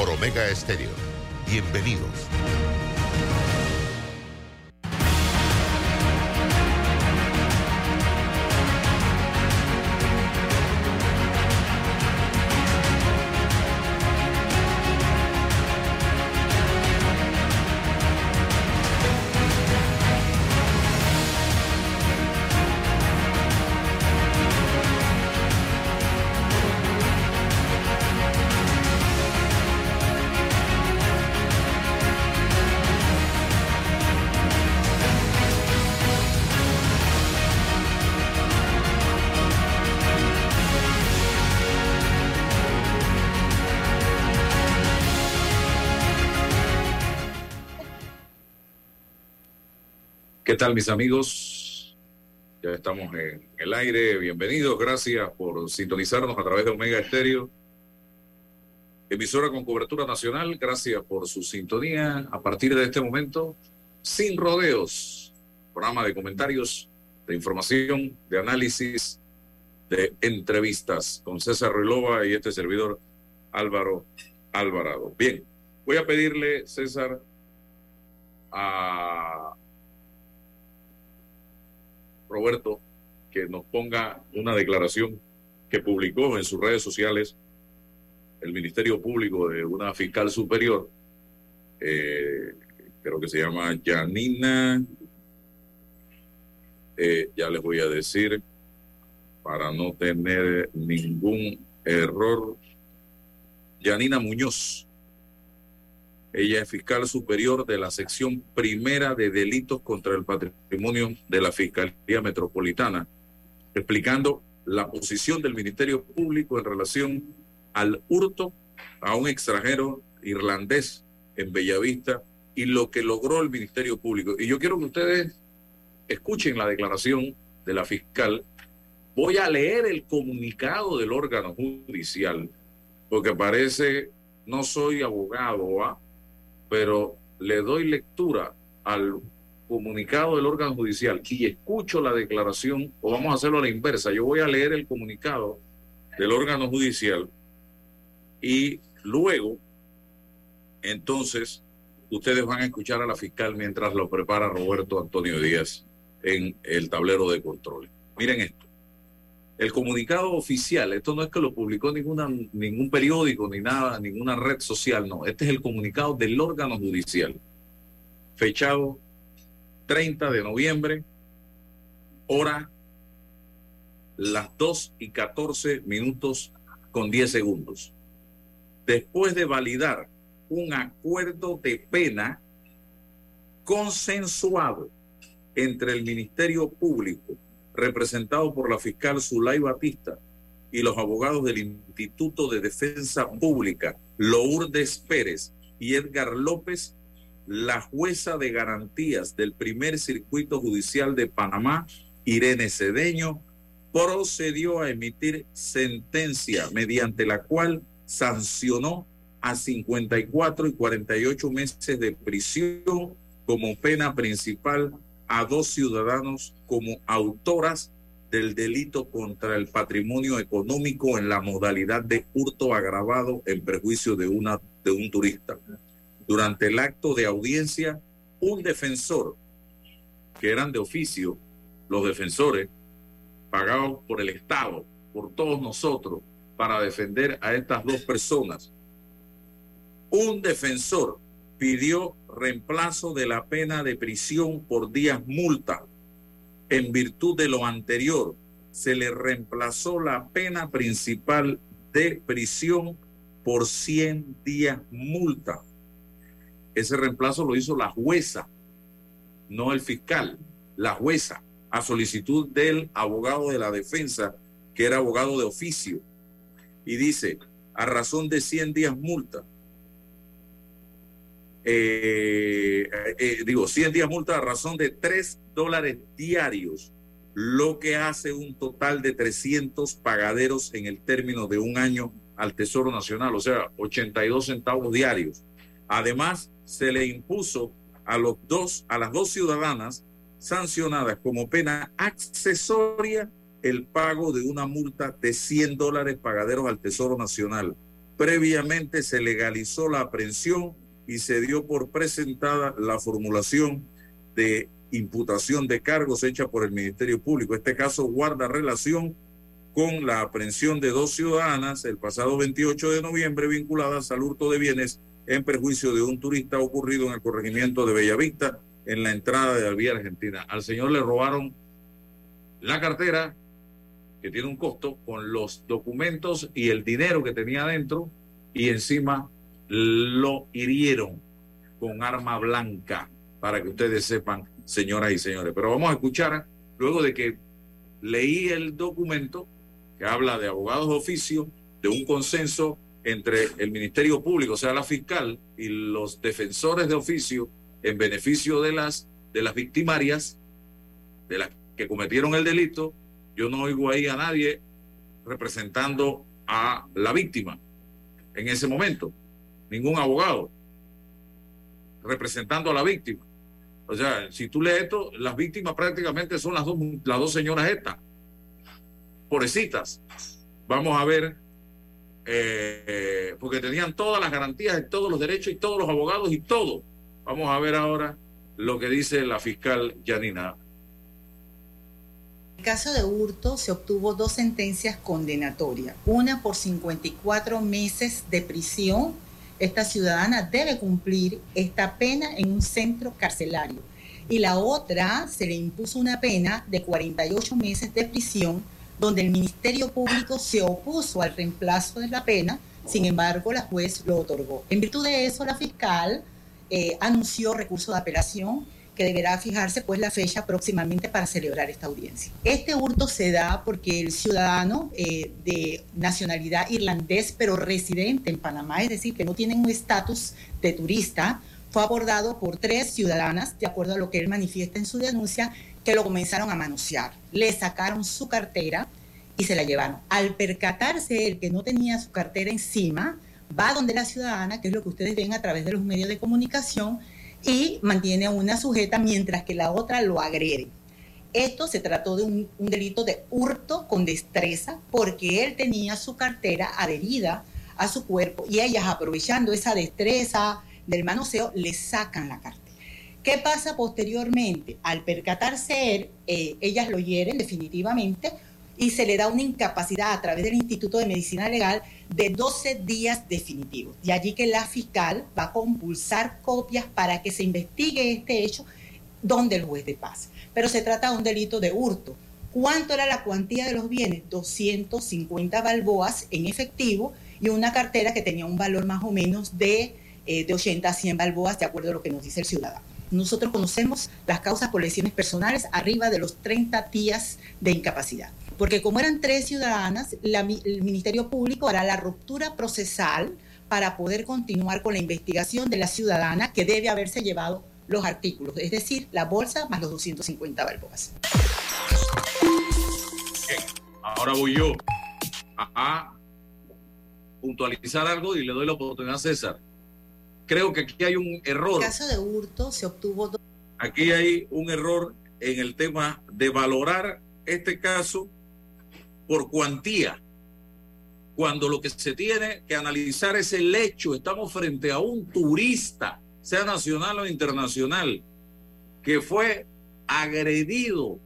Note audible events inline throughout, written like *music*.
por Omega Estéreo. Bienvenidos. Tal mis amigos? Ya estamos en el aire. Bienvenidos. Gracias por sintonizarnos a través de Omega Estéreo. Emisora con cobertura nacional. Gracias por su sintonía. A partir de este momento, sin rodeos. Programa de comentarios, de información, de análisis, de entrevistas con César Ruilova y este servidor Álvaro Alvarado. Bien, voy a pedirle, César, a Roberto, que nos ponga una declaración que publicó en sus redes sociales el Ministerio Público de una fiscal superior, eh, creo que se llama Janina, eh, ya les voy a decir, para no tener ningún error, Janina Muñoz. Ella es fiscal superior de la sección primera de delitos contra el patrimonio de la Fiscalía Metropolitana, explicando la posición del Ministerio Público en relación al hurto a un extranjero irlandés en Bellavista y lo que logró el Ministerio Público. Y yo quiero que ustedes escuchen la declaración de la fiscal. Voy a leer el comunicado del órgano judicial, porque parece, no soy abogado, ¿ah? Pero le doy lectura al comunicado del órgano judicial y escucho la declaración, o vamos a hacerlo a la inversa, yo voy a leer el comunicado del órgano judicial y luego, entonces, ustedes van a escuchar a la fiscal mientras lo prepara Roberto Antonio Díaz en el tablero de control. Miren esto. El comunicado oficial, esto no es que lo publicó ninguna, ningún periódico ni nada, ninguna red social, no. Este es el comunicado del órgano judicial, fechado 30 de noviembre, hora las 2 y 14 minutos con 10 segundos. Después de validar un acuerdo de pena consensuado entre el Ministerio Público representado por la fiscal Zulay Batista y los abogados del Instituto de Defensa Pública, Lourdes Pérez y Edgar López, la jueza de garantías del primer circuito judicial de Panamá, Irene Cedeño, procedió a emitir sentencia mediante la cual sancionó a 54 y 48 meses de prisión como pena principal a dos ciudadanos como autoras del delito contra el patrimonio económico en la modalidad de hurto agravado en perjuicio de, una, de un turista. Durante el acto de audiencia, un defensor, que eran de oficio, los defensores, pagados por el Estado, por todos nosotros, para defender a estas dos personas, un defensor pidió reemplazo de la pena de prisión por días multa. En virtud de lo anterior, se le reemplazó la pena principal de prisión por 100 días multa. Ese reemplazo lo hizo la jueza, no el fiscal, la jueza, a solicitud del abogado de la defensa, que era abogado de oficio. Y dice, a razón de 100 días multa, eh, eh, digo, 100 días multa a razón de 3 dólares diarios, lo que hace un total de 300 pagaderos en el término de un año al Tesoro Nacional, o sea, 82 centavos diarios. Además, se le impuso a, los dos, a las dos ciudadanas sancionadas como pena accesoria el pago de una multa de 100 dólares pagaderos al Tesoro Nacional. Previamente se legalizó la aprehensión y se dio por presentada la formulación de imputación de cargos hecha por el Ministerio Público. Este caso guarda relación con la aprehensión de dos ciudadanas el pasado 28 de noviembre vinculadas al hurto de bienes en perjuicio de un turista ocurrido en el corregimiento de Bellavista en la entrada de Alvía, Argentina. Al señor le robaron la cartera, que tiene un costo, con los documentos y el dinero que tenía adentro, y encima lo hirieron con arma blanca, para que ustedes sepan, señoras y señores. Pero vamos a escuchar, luego de que leí el documento que habla de abogados de oficio, de un consenso entre el Ministerio Público, o sea, la fiscal, y los defensores de oficio en beneficio de las, de las victimarias, de las que cometieron el delito, yo no oigo ahí a nadie representando a la víctima en ese momento, ningún abogado representando a la víctima. O sea, si tú lees esto, las víctimas prácticamente son las dos, las dos señoras estas, pobrecitas. Vamos a ver, eh, porque tenían todas las garantías y todos los derechos y todos los abogados y todo. Vamos a ver ahora lo que dice la fiscal Janina el caso de hurto se obtuvo dos sentencias condenatorias, una por 54 meses de prisión. Esta ciudadana debe cumplir esta pena en un centro carcelario. Y la otra se le impuso una pena de 48 meses de prisión, donde el Ministerio Público se opuso al reemplazo de la pena, sin embargo la juez lo otorgó. En virtud de eso, la fiscal eh, anunció recurso de apelación que deberá fijarse pues la fecha próximamente para celebrar esta audiencia. Este hurto se da porque el ciudadano eh, de nacionalidad irlandés pero residente en Panamá, es decir, que no tiene un estatus de turista, fue abordado por tres ciudadanas, de acuerdo a lo que él manifiesta en su denuncia, que lo comenzaron a manosear. Le sacaron su cartera y se la llevaron. Al percatarse él que no tenía su cartera encima, va donde la ciudadana, que es lo que ustedes ven a través de los medios de comunicación, y mantiene a una sujeta mientras que la otra lo agrede. Esto se trató de un, delito de hurto con destreza porque él tenía su cartera adherida a su cuerpo y ellas aprovechando esa destreza del manoseo le sacan la cartera. ¿Qué pasa posteriormente? Al percatarse él, eh, ellas lo hieren definitivamente y se le da una incapacidad a través del Instituto de Medicina Legal de 12 días definitivos. De allí que la fiscal va a compulsar copias para que se investigue este hecho donde el juez de paz. Pero se trata de un delito de hurto. ¿Cuánto era la cuantía de los bienes? 250 balboas en efectivo y una cartera que tenía un valor más o menos de, eh, de 80 a 100 balboas, de acuerdo a lo que nos dice el ciudadano. Nosotros conocemos las causas por lesiones personales arriba de los 30 días de incapacidad porque como eran tres ciudadanas, el Ministerio Público hará la ruptura procesal para poder continuar con la investigación de la ciudadana que debe haberse llevado los artículos, es decir, la bolsa más los 250 balboas. Ahora voy yo a, puntualizar algo y le doy la oportunidad a César. Creo que aquí hay un error. En caso de hurto se obtuvo... Aquí hay un error en el tema de valorar este caso por cuantía, cuando lo que se tiene que analizar es el hecho, estamos frente a un turista, sea nacional o internacional, que fue agredido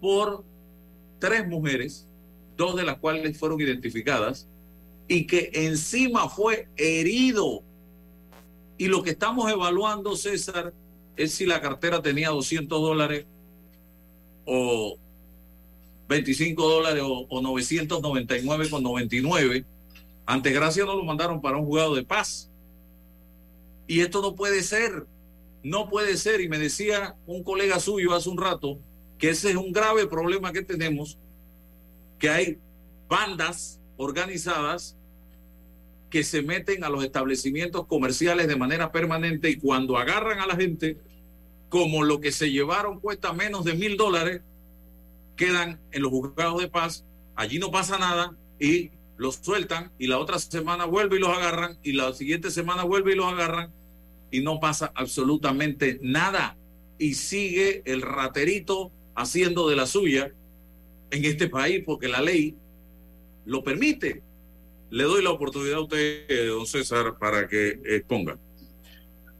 por tres mujeres, dos de las cuales fueron identificadas, y que encima fue herido. Y lo que estamos evaluando, César, es si la cartera tenía 200 dólares o 25 dólares o, o 999 con 99. Ante Gracia no lo mandaron para un juzgado de paz. Y esto no puede ser, no puede ser. Y me decía un colega suyo hace un rato que ese es un grave problema que tenemos, que hay bandas organizadas que se meten a los establecimientos comerciales de manera permanente y cuando agarran a la gente, como lo que se llevaron cuesta menos de mil dólares, quedan en los juzgados de paz, allí no pasa nada y los sueltan y la otra semana vuelve y los agarran y la siguiente semana vuelve y los agarran y no pasa absolutamente nada y sigue el raterito haciendo de la suya en este país porque la ley lo permite. Le doy la oportunidad a usted, don César, para que exponga.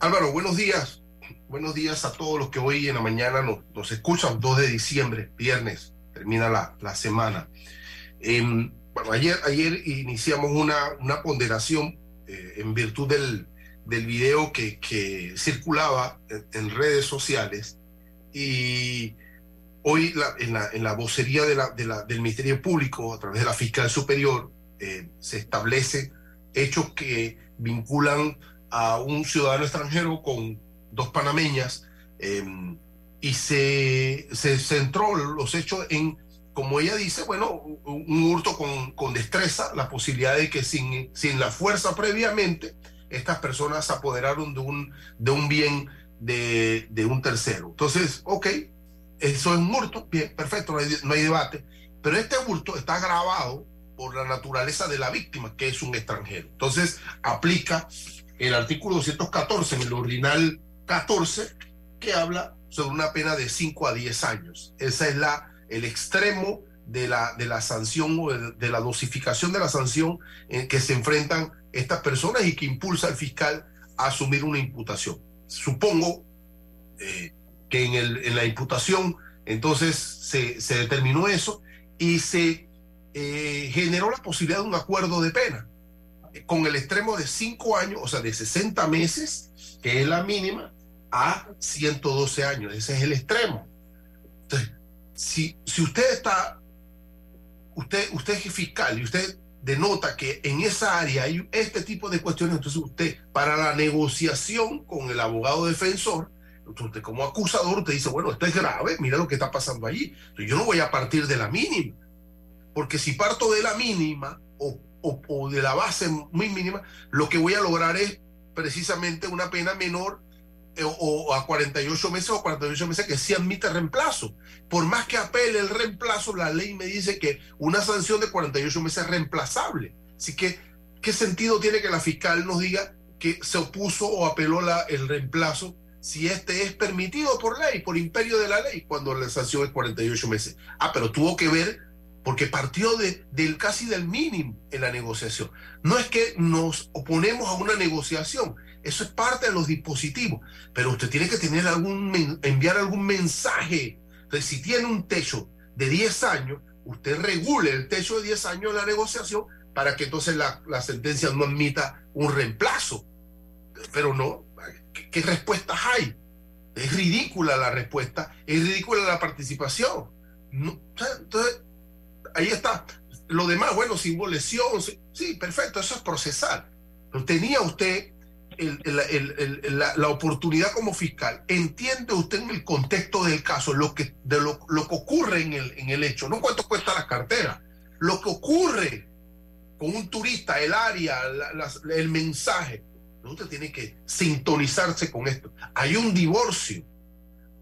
Álvaro, buenos días. Buenos días a todos los que hoy en la mañana nos, nos escuchan. 2 de diciembre, viernes, termina la, la semana. Em, bueno, ayer, ayer iniciamos una, una ponderación eh, en virtud del, del video que, que circulaba en, redes sociales y hoy en, la, en, la, vocería de la, de la, del Ministerio Público, a través de la Fiscal Superior, eh, se establece hechos que vinculan a un ciudadano extranjero con dos panameñas em, y se, se centró los hechos en como ella dice, bueno, un hurto con, con, destreza, la posibilidad de que sin, sin la fuerza previamente, estas personas se apoderaron de un, de un bien de, de un tercero. Entonces, ok, eso es un hurto, bien, perfecto, no hay, no hay debate, pero este hurto está grabado por la naturaleza de la víctima, que es un extranjero. Entonces, aplica el artículo 214 en el ordinal 14, que habla sobre una pena de 5 a 10 años. Esa es la el extremo de la, de la sanción o de, la dosificación de la sanción en que se enfrentan estas personas y que impulsa al fiscal a asumir una imputación. Supongo eh, que en, el, en, la imputación entonces se, se determinó eso y se eh, generó la posibilidad de un acuerdo de pena con el extremo de cinco años, o sea, de 60 meses, que es la mínima, a 112 años. Ese es el extremo. Entonces, si, si usted está, usted, usted es fiscal y usted denota que en esa área hay este tipo de cuestiones, entonces usted, para la negociación con el abogado defensor, usted como acusador, usted dice, bueno, esto es grave, mira lo que está pasando allí. yo no voy a partir de la mínima, porque si parto de la mínima o, o, o de la base muy mínima, lo que voy a lograr es precisamente una pena menor eh, o, a 48 meses o 48 meses que sí admite reemplazo. Por más que apele el reemplazo, la ley me dice que una sanción de 48 meses es reemplazable. Así que, ¿qué sentido tiene que la fiscal nos diga que se opuso o apeló la, el reemplazo si este es permitido por ley, por imperio de la ley, cuando la sanción es 48 meses? Ah, pero tuvo que ver porque partió de, del casi del mínimo en la negociación. No es que nos oponemos a una negociación, eso es parte de los dispositivos. Pero usted tiene que tener algún, enviar algún mensaje. Entonces, si tiene un techo de 10 años, usted regule el techo de 10 años de la negociación para que entonces la, la sentencia no admita un reemplazo. Pero no, ¿qué, respuestas hay? Es ridícula la respuesta, es ridícula la participación. Entonces, ahí está. Lo demás, bueno, si hubo lesión, sí, perfecto, eso es procesal. Tenía usted la, oportunidad como fiscal, ¿entiende usted en el contexto del caso lo que, de lo, que ocurre en el, en el hecho? No cuánto cuesta la cartera, lo que ocurre con un turista, el área, el mensaje. Usted tiene que sintonizarse con esto. Hay un divorcio.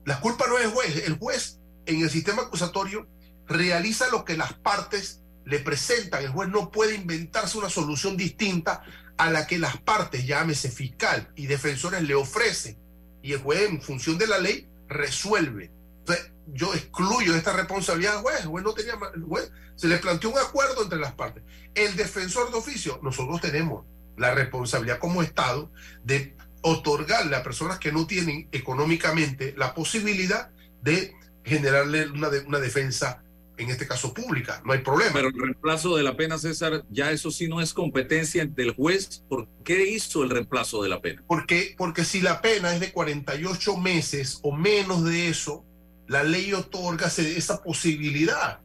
La culpa no es el juez. El juez en el sistema acusatorio realiza lo que las partes le presentan. El juez no puede inventarse una solución distinta a la que las partes, llámese fiscal y defensores, le ofrecen. Y el juez, en función de la ley, resuelve. Entonces, yo excluyo esta responsabilidad al juez. El juez no tenía. El juez, se le planteó un acuerdo entre las partes. El defensor de oficio, nosotros tenemos la responsabilidad como Estado de otorgarle a personas que no tienen económicamente la posibilidad de generarle una, una defensa en este caso pública, no hay problema. Pero el reemplazo de la pena, César, ya eso sí no es competencia del juez. ¿Por qué hizo el reemplazo de la pena? Porque, porque si la pena es de 48 meses o menos de eso, la ley otorga esa posibilidad.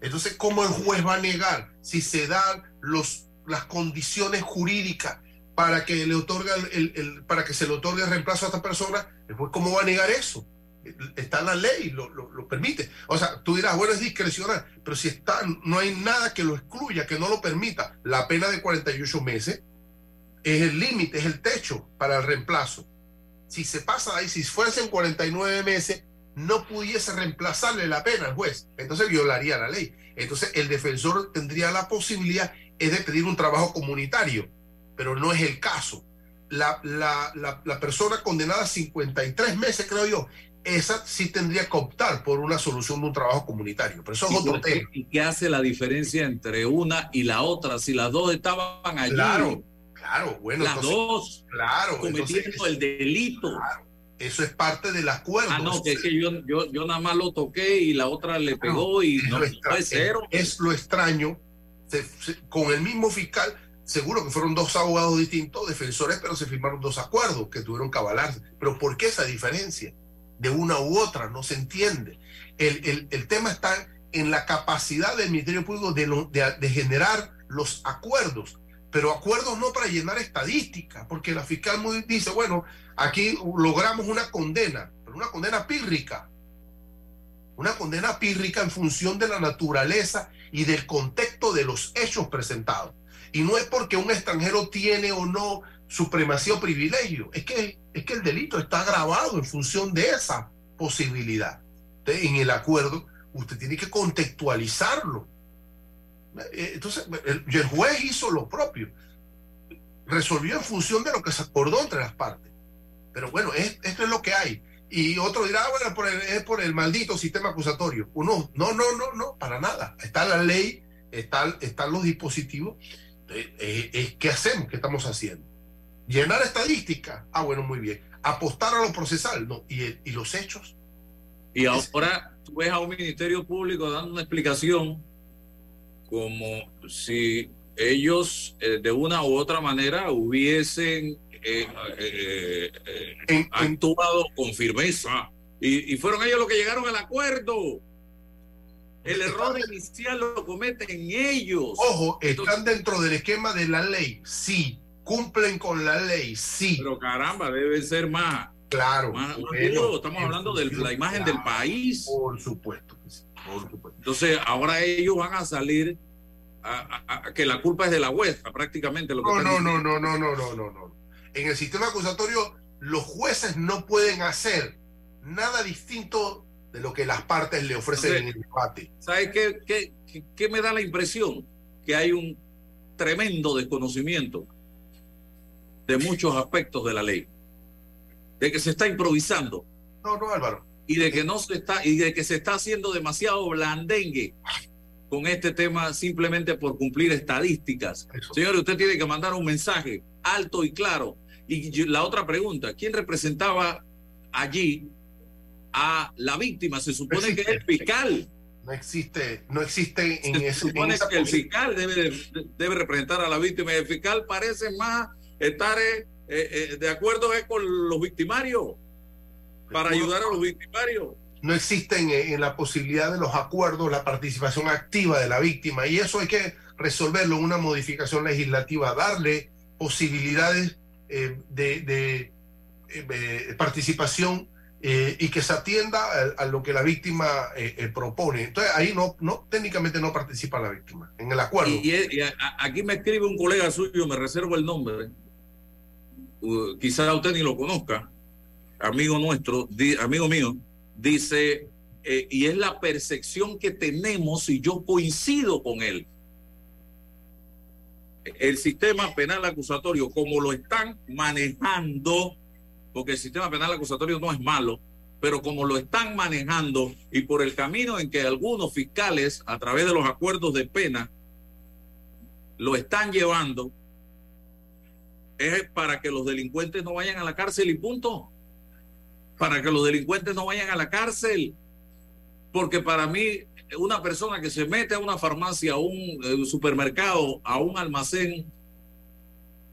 Entonces, ¿cómo el juez va a negar si se dan los, las condiciones jurídicas para que le otorga el, el, para que se le otorgue el reemplazo a esta persona? El juez, ¿cómo va a negar eso? Está la ley, lo, lo, permite. O sea, tú dirás, bueno, es discrecional, pero si está, no hay nada que lo excluya, que no lo permita. La pena de 48 meses es el límite, es el techo para el reemplazo. Si se pasa ahí, si fuesen 49 meses, no pudiese reemplazarle la pena al juez. Entonces violaría la ley. Entonces el defensor tendría la posibilidad de pedir un trabajo comunitario, pero no es el caso. La, la, la, persona condenada a 53 meses, creo yo, esa sí tendría que optar por una solución de un trabajo comunitario. Pero eso es otro tema. ¿Y qué hace la diferencia entre una y la otra? Si las dos estaban allí. Claro, claro, bueno. Las dos claro, cometiendo el delito. eso es parte del acuerdo. Ah, no, que es que yo, yo, yo nada más lo toqué y la otra le pegó y no, es, cero. Es, lo extraño. con el mismo fiscal, seguro que fueron dos abogados distintos, defensores, pero se firmaron dos acuerdos que tuvieron que avalarse. Pero ¿por qué esa diferencia? De una u otra, no se entiende. El, el, tema está en la capacidad del Ministerio Público de, de, generar los acuerdos, pero acuerdos no para llenar estadísticas, porque la fiscal dice, bueno, aquí logramos una condena, pero una condena pírrica, una condena pírrica en función de la naturaleza y del contexto de los hechos presentados. Y no es porque un extranjero tiene o no supremacía o privilegio. Es que, es que el delito está grabado en función de esa posibilidad. en el acuerdo, usted tiene que contextualizarlo. Eh, entonces, el, el juez hizo lo propio. Resolvió en función de lo que se acordó entre las partes. Pero bueno, esto es lo que hay. Y otro dirá, ah, bueno, por es por el maldito sistema acusatorio. Uno, no, no, no, no, para nada. Está la ley, está, están los dispositivos. Eh, eh, ¿Qué hacemos? ¿Qué estamos haciendo? Llenar estadística. Ah, bueno, muy bien. Apostar a lo procesal. No. ¿Y, los hechos? Y ahora tú ves a un ministerio público dando una explicación como si ellos eh, de una u otra manera hubiesen eh, eh, actuado con firmeza. Y, y, fueron ellos los que llegaron al acuerdo. El error inicial lo cometen ellos. Ojo, están dentro del esquema de la ley, sí, cumplen con la ley, sí. Pero caramba, debe ser más. Claro. Estamos hablando de la imagen del país. Por supuesto, por supuesto. Entonces, ahora ellos van a salir a, que la culpa es de la jueza, prácticamente. Lo que no, no, no, no, no, no, no, no, no. En el sistema acusatorio, los jueces no pueden hacer nada distinto de lo que las partes le ofrecen en el debate. ¿Sabes qué, qué, qué me da la impresión? Que hay un tremendo desconocimiento de muchos aspectos de la ley. De que se está improvisando. No, no, Álvaro. Y de que no se está, y de que se está haciendo demasiado blandengue con este tema simplemente por cumplir estadísticas. Señor, usted tiene que mandar un mensaje alto y claro. Y la otra pregunta, ¿quién representaba allí a la víctima? Se supone que es el fiscal. No existe, no existe en Se supone que el fiscal debe, debe representar a la víctima y el fiscal parece más estar eh, eh, de acuerdo con los victimarios, para ayudar a los victimarios. No existen eh, en la posibilidad de los acuerdos la participación activa de la víctima y eso hay que resolverlo en una modificación legislativa, darle posibilidades de, participación y que se atienda a, lo que la víctima propone. Entonces ahí no, no, técnicamente no participa la víctima en el acuerdo. y aquí me escribe un colega suyo, me reservo el nombre, quizás usted ni lo conozca, amigo nuestro, amigo mío, dice, eh, y es la percepción que tenemos y yo coincido con él. El sistema penal acusatorio, como lo están manejando, porque el sistema penal acusatorio no es malo, pero como lo están manejando y por el camino en que algunos fiscales, a través de los acuerdos de pena, lo están llevando, es para que los delincuentes no vayan a la cárcel y punto. Para que los delincuentes no vayan a la cárcel. Porque para mí, una persona que se mete a una farmacia, a un eh, supermercado, a un almacén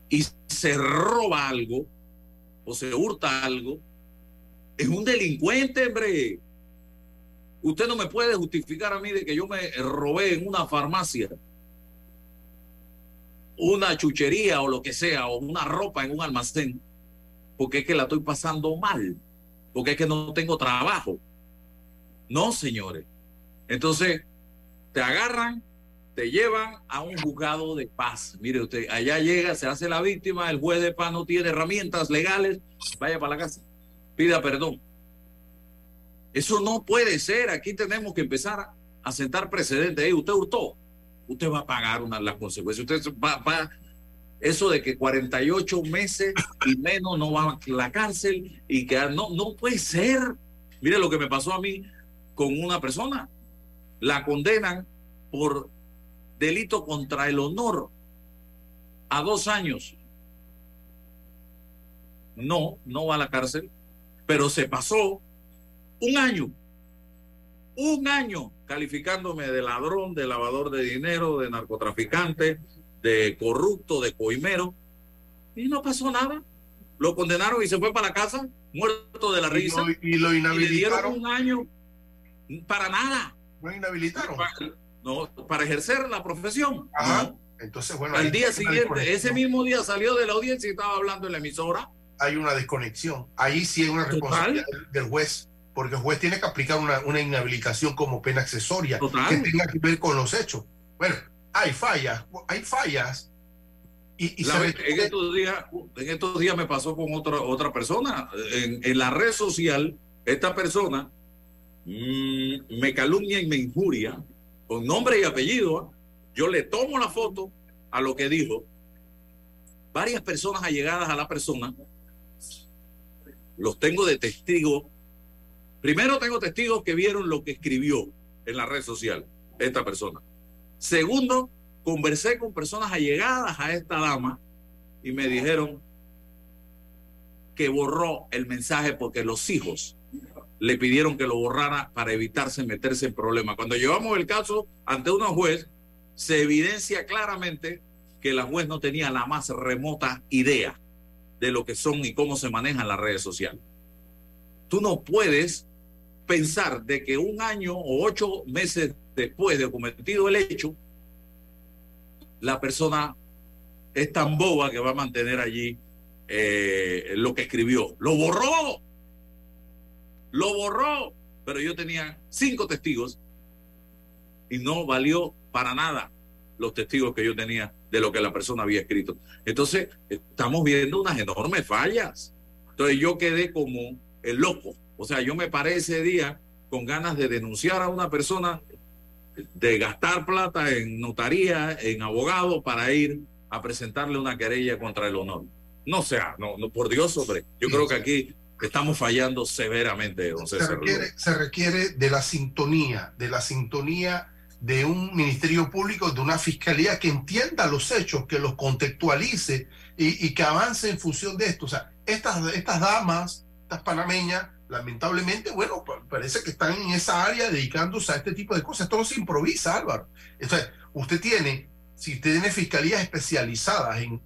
y se roba algo o se hurta algo, es un delincuente, hombre. Usted no me puede justificar a mí de que yo me robé en una farmacia una chuchería o lo que sea, o una ropa en un almacén, porque es que la estoy pasando mal, porque es que no tengo trabajo. No, señores. Entonces, te agarran te llevan a un juzgado de paz. Mire usted, allá llega, se hace la víctima, el juez de paz no tiene herramientas legales, vaya para la casa, pida perdón. Eso no puede ser. Aquí tenemos que empezar a sentar precedentes. usted hurtó, usted va a pagar una, las consecuencias. Usted va, va, eso de que 48 meses y menos no va a la cárcel y que no, no puede ser. Mire lo que me pasó a mí con una persona. La condenan por delito contra el honor a dos años. No, no va a la cárcel, pero se pasó un año, un año calificándome de ladrón, de lavador de dinero, de narcotraficante, de corrupto, de coimero, y no pasó nada. Lo condenaron y se fue para la casa, muerto de la risa. Y lo, inhabilitaron. un año para nada. Lo inhabilitaron. no, para ejercer la profesión. Ajá. Entonces, bueno. Al día siguiente, ese mismo día salió de la audiencia y estaba hablando en la emisora. Hay una desconexión. Ahí sí hay una responsabilidad del juez porque el juez tiene que aplicar una, una inhabilitación como pena accesoria que tenga que ver con los hechos. Bueno, hay fallas, hay fallas. Y, en, estos días, en estos días me pasó con otra, otra persona. En, en la red social, esta persona mmm, me calumnia y me injuria con nombre y apellido. Yo le tomo la foto a lo que dijo. Varias personas allegadas a la persona los tengo de testigo Primero tengo testigos que vieron lo que escribió en la red social esta persona. Segundo, conversé con personas allegadas a esta dama y me dijeron que borró el mensaje porque los hijos le pidieron que lo borrara para evitarse meterse en problemas. Cuando llevamos el caso ante una juez, se evidencia claramente que la juez no tenía la más remota idea de lo que son y cómo se manejan las redes sociales. Tú no puedes pensar de que un año o ocho meses después de cometido el hecho, la persona es tan boba que va a mantener allí eh, lo que escribió. Lo borró. Lo borró. Pero yo tenía cinco testigos y no valió para nada los testigos que yo tenía de lo que la persona había escrito. Entonces, estamos viendo unas enormes fallas. Entonces yo quedé como el loco o sea, yo me paré ese día con ganas de denunciar a una persona, de gastar plata en notaría, en abogado, para ir a presentarle una querella contra el honor. No sea, no, no por Dios, hombre. Yo creo que aquí estamos fallando severamente, don Se requiere, se requiere de la sintonía, de la sintonía de un ministerio público, de una fiscalía que entienda los hechos, que los contextualice y, y que avance en función de esto. O sea, estas, estas damas, estas panameñas, lamentablemente, bueno, parece que están en esa área dedicándose a este tipo de cosas. Esto no se improvisa, Álvaro. Entonces, usted tiene, si usted tiene fiscalías especializadas en,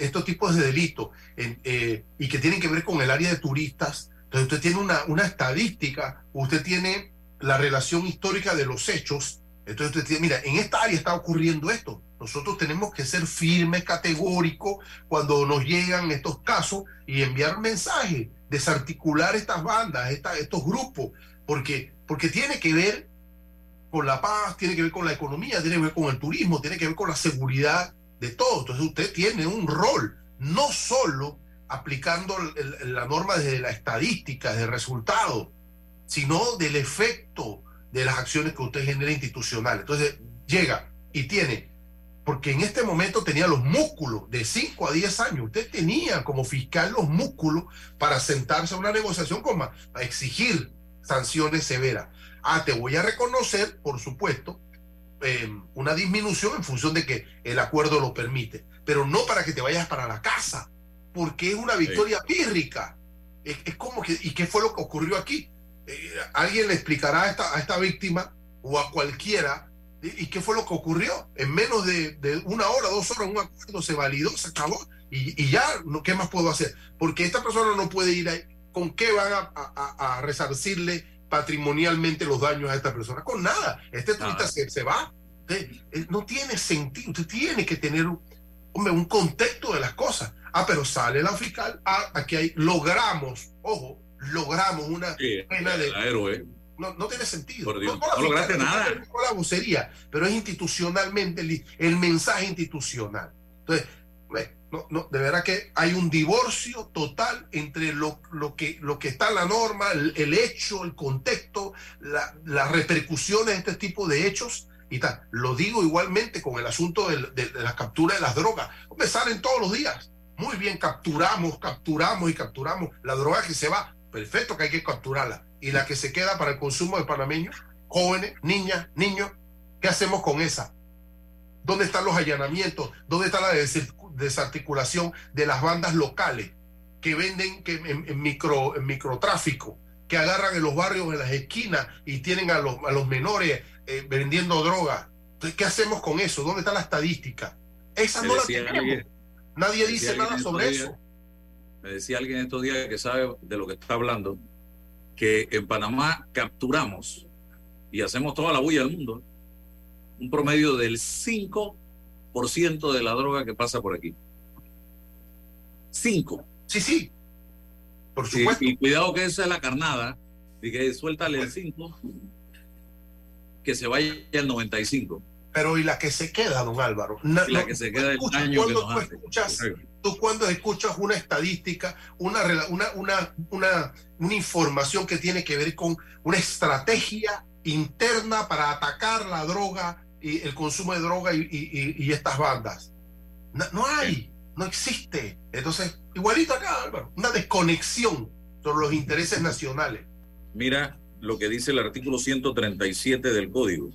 estos tipos de delitos eh, y que tienen que ver con el área de turistas, entonces usted tiene una, una estadística, usted tiene la relación histórica de los hechos. Entonces usted tiene, mira, en esta área está ocurriendo esto. Nosotros tenemos que ser firmes, categóricos cuando nos llegan estos casos y enviar mensajes desarticular estas bandas, estos grupos, porque, porque tiene que ver con la paz, tiene que ver con la economía, tiene que ver con el turismo, tiene que ver con la seguridad de todo. Entonces usted tiene un rol, no solo aplicando la norma desde la estadística, del resultado, sino del efecto de las acciones que usted genera institucional. Entonces llega y tiene porque en este momento tenía los músculos de 5 a 10 años. Usted tenía como fiscal los músculos para sentarse a una negociación con a exigir sanciones severas. Ah, te voy a reconocer, por supuesto, em, una disminución en función de que el acuerdo lo permite, pero no para que te vayas para la casa, porque es una victoria pírrica. Es, como que, ¿y qué fue lo que ocurrió aquí? Eh, ¿Alguien le explicará a esta, a esta víctima o a cualquiera ¿Y qué fue lo que ocurrió? En menos de, una hora, dos horas, un acuerdo se validó, se acabó. Y, ya, ¿qué más puedo hacer? Porque esta persona no puede ir ahí. ¿Con qué van a, resarcirle patrimonialmente los daños a esta persona? Con nada. Este turista se, va. Eh, no tiene sentido. Usted tiene que tener hombre, un contexto de las cosas. Ah, pero sale la fiscal. Ah, aquí hay, logramos, ojo, logramos una pena de no, no tiene sentido. Por Dios, no, no lograste nada. No la vocería, pero es institucionalmente el, el mensaje institucional. Entonces, no, no, de verdad que hay un divorcio total entre lo, lo, que, lo que está en la norma, el, el hecho, el contexto, la, las repercusiones de este tipo de hechos y tal. Lo digo igualmente con el asunto de, de, de la captura de las drogas. Me salen todos los días. Muy bien, capturamos, capturamos y capturamos la droga que se va. Perfecto que hay que capturarla. Y la que se queda para el consumo de panameños, jóvenes, niñas, niños, ¿qué hacemos con esa? ¿Dónde están los allanamientos? ¿Dónde está la desarticulación de las bandas locales que venden que en, en, micro, en microtráfico, que agarran en los barrios, en las esquinas y tienen a los, a los menores eh, vendiendo droga? Entonces, ¿qué hacemos con eso? ¿Dónde está la estadística? Esa no la tenemos. Alguien, Nadie dice nada sobre días, eso. Me decía alguien estos días que sabe de lo que está hablando, que en Panamá capturamos y hacemos toda la bulla del mundo un promedio del 5% de la droga que pasa por aquí. 5. Sí, sí. Por supuesto. Y, y, cuidado que esa es la carnada. Y que suéltale el 5, que se vaya al 95. Pero y la que se queda, don Álvaro. No, la que se queda el daño que nos tú hace. Escuchas, tú cuando escuchas una estadística, una, una, una, una, una información que tiene que ver con una estrategia interna para atacar la droga y el consumo de droga y, y, y estas bandas. No, no, hay, no existe. Entonces, igualito acá, Álvaro, una desconexión sobre los intereses nacionales. Mira lo que dice el artículo 137 del código.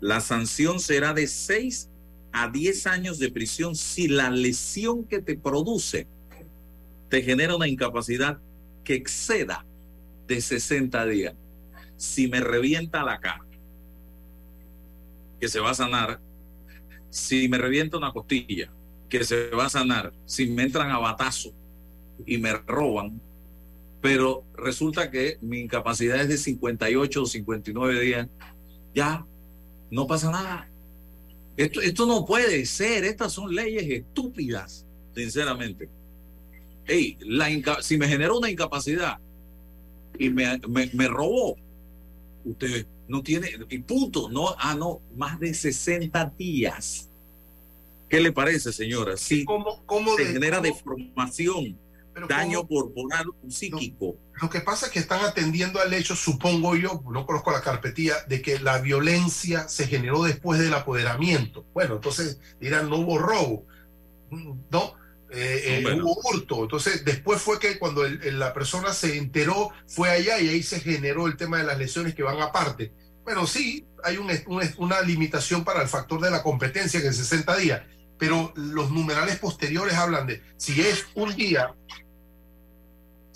La sanción será de 6 a 10 años de prisión si la lesión que te produce te genera una incapacidad que exceda de 60 días. Si me revienta la cara, que se va a sanar. Si me revienta una costilla, que se va a sanar. Si me entran a batazo y me roban, pero resulta que mi incapacidad es de 58 o 59 días, ya no pasa nada. Esto, esto no puede ser, estas son leyes estúpidas, sinceramente. Hey, la inca si me generó una incapacidad y me, me, me robó, usted no tiene, y punto, no, ah, no, más de 60 días. ¿Qué le parece, señora? Sí, ¿Cómo, cómo se de, genera cómo, deformación, daño cómo, corporal psíquico. Lo, lo, que pasa es que están atendiendo al hecho, supongo yo, no conozco la carpetilla, de que la violencia se generó después del apoderamiento. Bueno, entonces dirán, no hubo robo, ¿no? Eh, eh, bueno. hubo hurto. Entonces, después fue que cuando el, el, la persona se enteró, fue allá y ahí se generó el tema de las lesiones que van aparte. Bueno, sí, hay un, un, una limitación para el factor de la competencia que en 60 días, pero los numerales posteriores hablan de si es un día,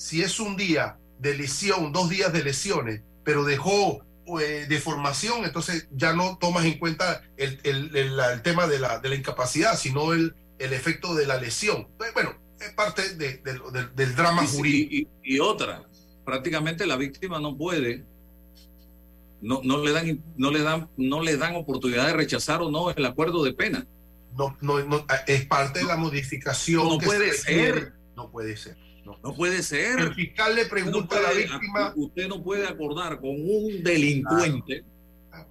si es un día de lesión, dos días de lesiones, pero dejó eh, deformación, entonces ya no tomas en cuenta el, el, el, el tema de la, de la incapacidad, sino el, el efecto de la lesión. Bueno, es parte de, de, de, del drama jurídico. Y, y, otra, prácticamente la víctima no puede, no, no, le dan, no, le dan, no le dan oportunidad de rechazar o no el acuerdo de pena. No, no, no es parte de la modificación. No, puede ser. No puede ser. No, no, puede ser. El fiscal le pregunta puede, a la víctima. Usted no puede acordar con un delincuente Claro, claro.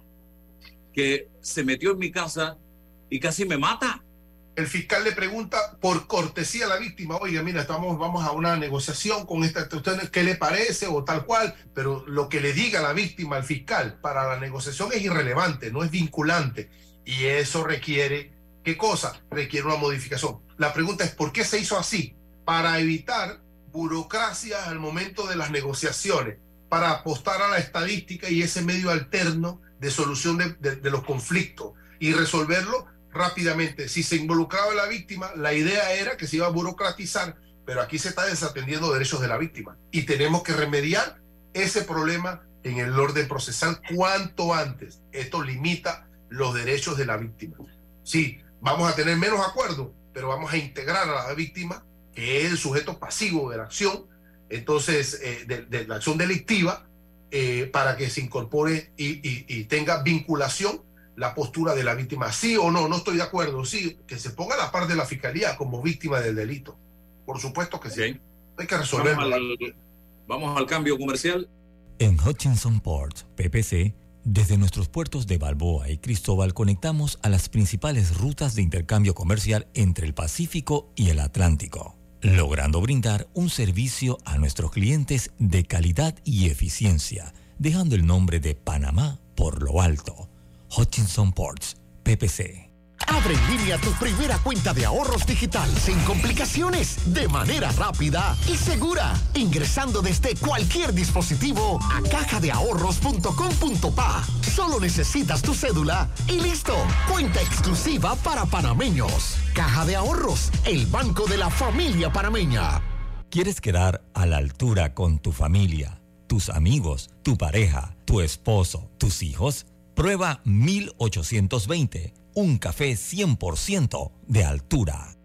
que se metió en mi casa y casi me mata el fiscal le pregunta por cortesía a la víctima, oiga, mira, estamos, vamos a una negociación con esta, ¿usted qué le parece? O tal cual, pero lo que le diga la víctima al fiscal para la negociación es irrelevante, no es vinculante. Y eso requiere, ¿qué cosa? Requiere una modificación. La pregunta es, ¿por qué se hizo así? Para evitar burocracias al momento de las negociaciones, para apostar a la estadística y ese medio alterno de solución de, los conflictos y resolverlo rápidamente. Si se involucraba la víctima, la idea era que se iba a burocratizar, pero aquí se está desatendiendo derechos de la víctima y tenemos que remediar ese problema en el orden procesal cuanto antes. Esto limita los derechos de la víctima. Sí, vamos a tener menos acuerdos, pero vamos a integrar a la víctima, que es el sujeto pasivo de la acción, entonces, eh, de, de, la acción delictiva, eh, para que se incorpore y, y, y tenga vinculación la postura de la víctima. Sí o no, no estoy de acuerdo. Sí, que se ponga la parte de la fiscalía como víctima del delito. Por supuesto que sí. Hay que resolverlo. Vamos al, vamos al cambio comercial. En Hutchinson Ports, PPC, desde nuestros puertos de Balboa y Cristóbal conectamos a las principales rutas de intercambio comercial entre el Pacífico y el Atlántico, logrando brindar un servicio a nuestros clientes de calidad y eficiencia, dejando el nombre de Panamá por lo alto. Hutchinson Ports, PPC. Abre en línea tu primera cuenta de ahorros digital sin complicaciones, de manera rápida y segura, ingresando desde cualquier dispositivo a cajadeahorros.com.pa. Solo necesitas tu cédula y listo. Cuenta exclusiva para panameños. Caja de Ahorros, el banco de la familia panameña. ¿Quieres quedar a la altura con tu familia, tus amigos, tu pareja, tu esposo, tus hijos? Prueba 1820 un café 100% de altura.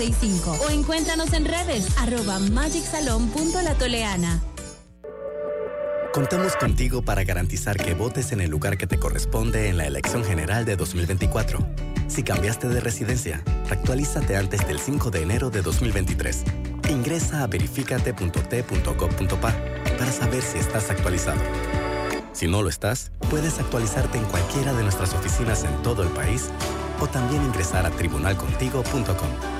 o encuéntranos en redes arroba magicsalon.latoleana. Contamos contigo para garantizar que votes en el lugar que te corresponde en la elección general de 2024. Si cambiaste de residencia, actualízate antes del 5 de enero de 2023. Ingresa a verificate.t.gov.pa para saber si estás actualizado. Si no lo estás, puedes actualizarte en cualquiera de nuestras oficinas en todo el país o también ingresar a tribunalcontigo.com.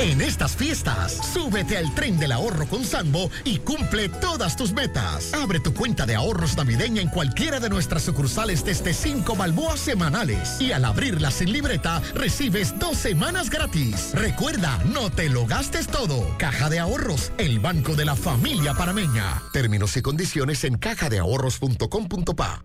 En estas fiestas, súbete al tren del ahorro con Sambo y cumple todas tus metas. Abre tu cuenta de ahorros navideña en cualquiera de nuestras sucursales desde 5 balboas semanales. Y al abrirla sin libreta, recibes dos semanas gratis. Recuerda, no te lo gastes todo. Caja de Ahorros, el banco de la familia parameña. Términos y condiciones en cajadeahorros.com.pa.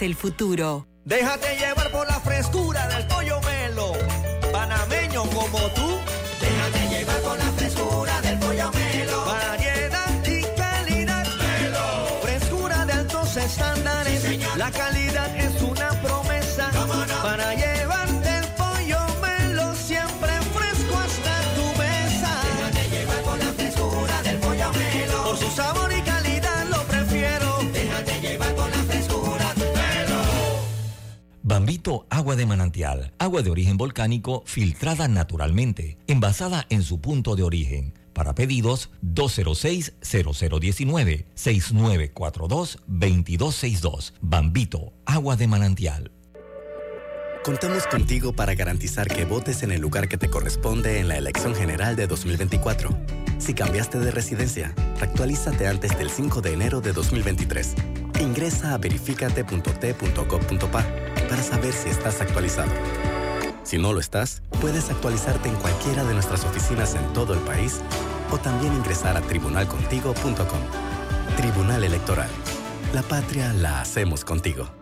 el futuro. Déjate llevar por la frescura del pollo melo. Panameño como tú. Bambito Agua de Manantial, agua de origen volcánico filtrada naturalmente, envasada en su punto de origen. Para pedidos 206-0019-6942-2262. Bambito Agua de Manantial. Contamos contigo para garantizar que votes en el lugar que te corresponde en la elección general de 2024. Si cambiaste de residencia, actualízate antes del 5 de enero de 2023. Ingresa a verificate.t.gov.pa para saber si estás actualizado. Si no lo estás, puedes actualizarte en cualquiera de nuestras oficinas en todo el país o también ingresar a tribunalcontigo.com. Tribunal Electoral. La patria la hacemos contigo.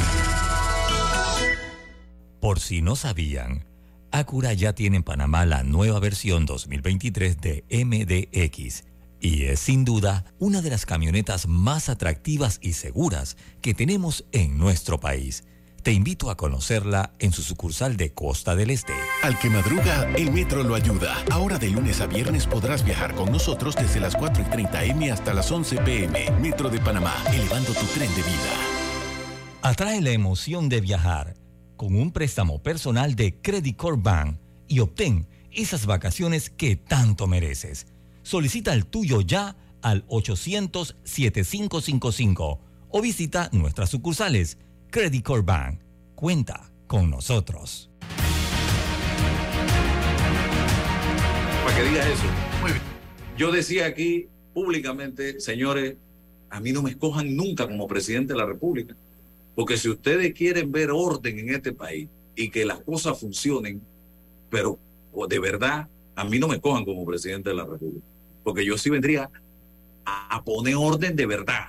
Por si no sabían, Acura ya tiene en Panamá la nueva versión 2023 de MDX y es sin duda una de las camionetas más atractivas y seguras que tenemos en nuestro país. Te invito a conocerla en su sucursal de Costa del Este. Al que madruga, el metro lo ayuda. Ahora de lunes a viernes podrás viajar con nosotros desde las 4 y 30 M hasta las 11 PM. Metro de Panamá, elevando tu tren de vida. Atrae la emoción de viajar con un préstamo personal de Credit Corp Bank y obtén esas vacaciones que tanto mereces. Solicita el tuyo ya al 800-7555 o visita nuestras sucursales. Credit Corp Bank. Cuenta con nosotros. Para que digas eso. Yo decía aquí públicamente, señores, a mí no me escojan nunca como presidente de la República. Porque si ustedes quieren ver orden en este país y que las cosas funcionen, pero de verdad, a mí no me cojan como presidente de la República. Porque yo sí vendría a, poner orden de verdad.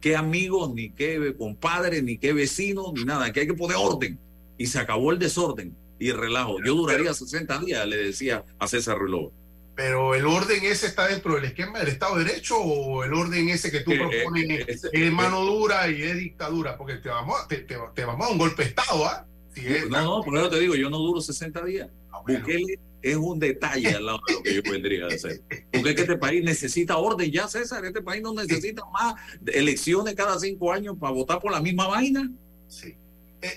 Qué amigos, ni qué compadres, ni qué vecinos, ni nada. Que hay que poner orden. Y se acabó el desorden y el relajo. Yo duraría 60 días, le decía a César Reloj. Pero el orden ese está dentro del esquema del Estado de Derecho o el orden ese que tú Eh, propones eh, es, es mano dura y es dictadura, porque te vamos a, te, te- te vamos a un golpe de Estado, ¿ah? Si es- No, no, por eso te digo, yo no duro 60 días. Ah, Bukele es un detalle al lado de lo que yo vendría a hacer. Porque es que este país necesita orden ya, César. Este país no necesita más elecciones cada cinco años para votar por la misma vaina. Sí.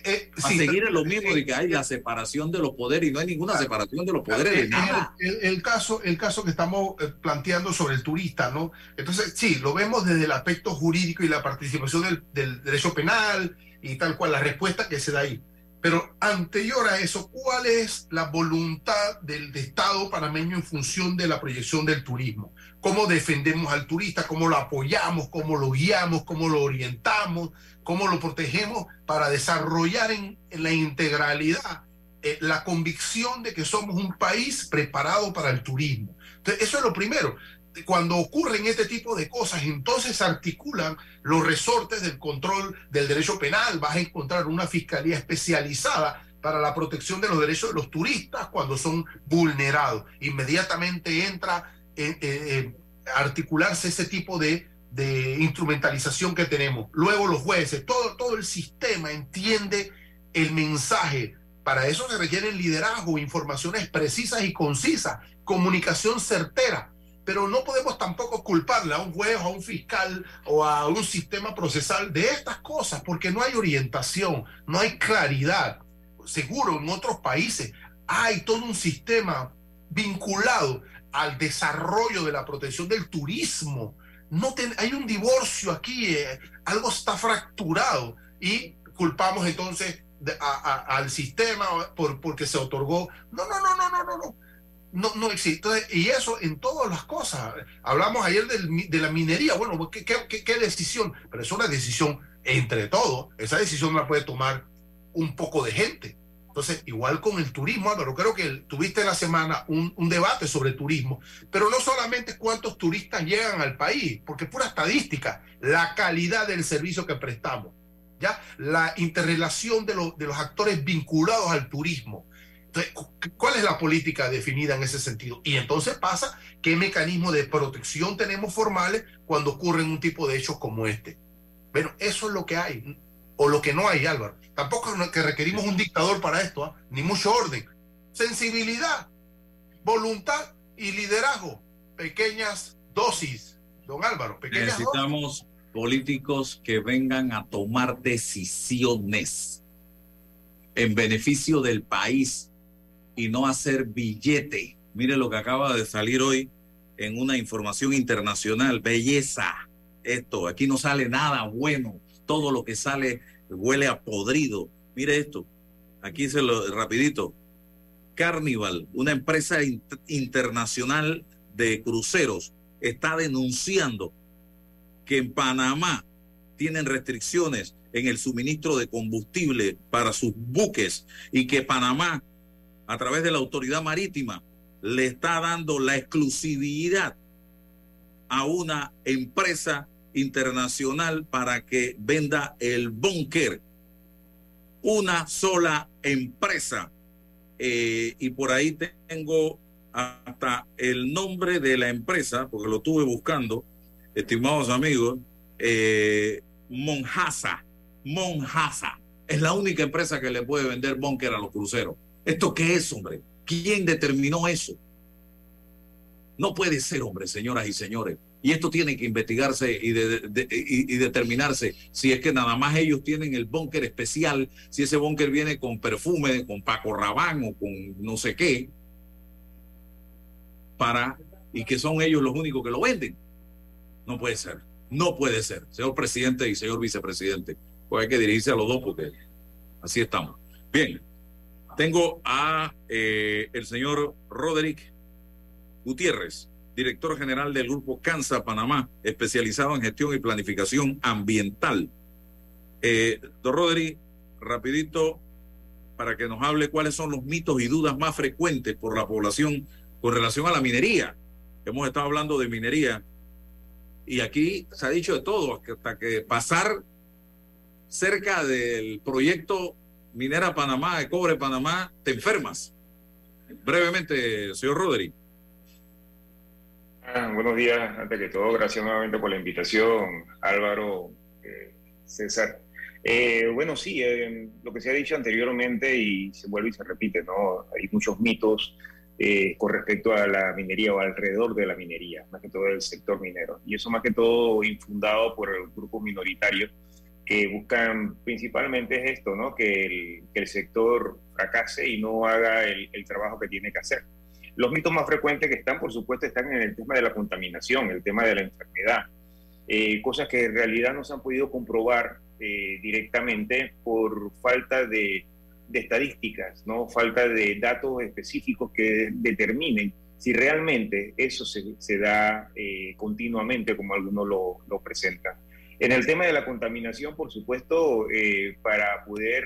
Eh, Para seguir en lo mismo de que hay la separación de los poderes y no hay ninguna separación de los poderes de El- nada. El, el caso, el caso que estamos eh, planteando sobre el turista, ¿no? Entonces, sí, lo vemos desde el aspecto jurídico y la participación del, del derecho penal y tal cual, la respuesta que se da ahí. Pero anterior a eso, ¿cuál es la voluntad del de Estado panameño en función de la proyección del turismo? ¿Cómo defendemos al turista? ¿Cómo lo apoyamos? ¿Cómo lo guiamos? ¿Cómo lo orientamos? ¿Cómo lo protegemos para desarrollar en, en la integralidad eh, la convicción de que somos un país preparado para el turismo? Entonces, eso es lo primero. Cuando ocurren este tipo de cosas, entonces se articulan los resortes del control del derecho penal. Vas a encontrar una fiscalía especializada para la protección de los derechos de los turistas cuando son vulnerados. Inmediatamente entra en, en- en articularse ese tipo de, de instrumentalización que tenemos. Luego los jueces, todo, todo el sistema entiende el mensaje. Para eso se requieren liderazgo, informaciones precisas y concisas, comunicación certera. Pero no podemos tampoco culparle a un juez, a un fiscal o a un sistema procesal de estas cosas, porque no hay orientación, no hay claridad. Seguro en otros países hay todo un sistema vinculado al desarrollo de la protección del turismo. No ten- hay un divorcio aquí, eh, algo está fracturado y culpamos entonces de- a- a- al sistema por, porque se otorgó. No, no, no, no, no, no, no. No, no existe. Y eso en todas las cosas. Hablamos ayer del de la minería. Bueno, ¿qué, qué, qué- qué decisión? Pero es una decisión entre todos. Esa decisión la puede tomar un poco de gente. Entonces, igual con el turismo, Álvaro, creo que tuviste la semana un, debate sobre turismo, pero no solamente cuántos turistas llegan al país, porque pura estadística, la calidad del servicio que prestamos, ¿ya? La interrelación de, los de los actores vinculados al turismo. Entonces, cu- ¿cuál es la política definida en ese sentido? Y entonces pasa, ¿qué mecanismo de protección tenemos formales cuando ocurren un tipo de hechos como este? Bueno, eso es lo que hay, o lo que no hay, Álvaro. Tampoco es que requerimos un dictador para esto, ¿ah? ni mucho orden. Sensibilidad, voluntad y liderazgo. Pequeñas dosis, don Álvaro, pequeñas dosis. Necesitamos políticos que vengan a tomar decisiones en beneficio del país y no hacer billete. Mire lo que acaba de salir hoy en una información internacional. Belleza. Esto, aquí no sale nada bueno. Todo lo que sale huele a podrido. Mire esto, aquí se lo rapidito. Carnival, una empresa internacional de cruceros, está denunciando que en Panamá tienen restricciones en el suministro de combustible para sus buques y que Panamá, a través de la autoridad marítima, le está dando la exclusividad a una empresa internacional para que venda el búnker. Una sola empresa. Eh, y por ahí tengo hasta el nombre de la empresa, porque lo estuve buscando, estimados amigos, eh, Monjasa. Monjasa. Es la única empresa que le puede vender búnker a los cruceros. ¿Esto qué es, hombre? ¿Quién determinó eso? No puede ser, hombre, señoras y señores. Y esto tiene que investigarse y, determinarse si es que nada más ellos tienen el búnker especial, si ese búnker viene con perfume, con Paco Rabán o con no sé qué, para, y que son ellos los únicos que lo venden. No puede ser, no puede ser, señor presidente y señor vicepresidente. Pues hay que dirigirse a los dos porque así estamos. Bien, tengo a eh, el señor Roderick Gutiérrez director general del Grupo Cansa Panamá, especializado en gestión y planificación ambiental. Eh, don Rodri, rapidito, para que nos hable cuáles son los mitos y dudas más frecuentes por la población con relación a la minería. Hemos estado hablando de minería y aquí se ha dicho de todo, hasta que pasar cerca del proyecto Minera Panamá, de Cobre Panamá, te enfermas. Brevemente, señor Rodri. Ah, buenos días, antes que todo, gracias nuevamente por la invitación, Álvaro, eh, César. Eh, bueno, sí, eh, lo que se ha dicho anteriormente y se vuelve y se repite, ¿no? Hay muchos mitos con respecto a la minería o alrededor de la minería, más que todo el sector minero. Y eso más que todo infundado por el grupo minoritario que buscan principalmente esto, ¿no? Que el, sector fracase y no haga el trabajo que tiene que hacer. Los mitos más frecuentes que están, por supuesto, están en el tema de la contaminación, el tema de la enfermedad, eh, cosas que en realidad no se han podido comprobar eh, directamente por falta de, estadísticas, no falta de datos específicos que determinen si realmente eso se, da eh, continuamente como algunos lo, lo, presentan. En el tema de la contaminación, por supuesto, para poder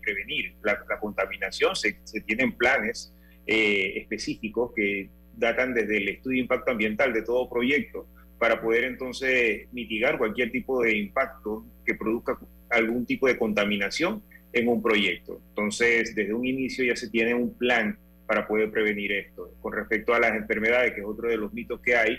prevenir la, contaminación se, se, tienen planes eh, específicos que datan desde el estudio de impacto ambiental de todo proyecto para poder entonces mitigar cualquier tipo de impacto que produzca algún tipo de contaminación en un proyecto. Entonces, desde un inicio ya se tiene un plan para poder prevenir esto. Con respecto a las enfermedades, que es otro de los mitos que hay,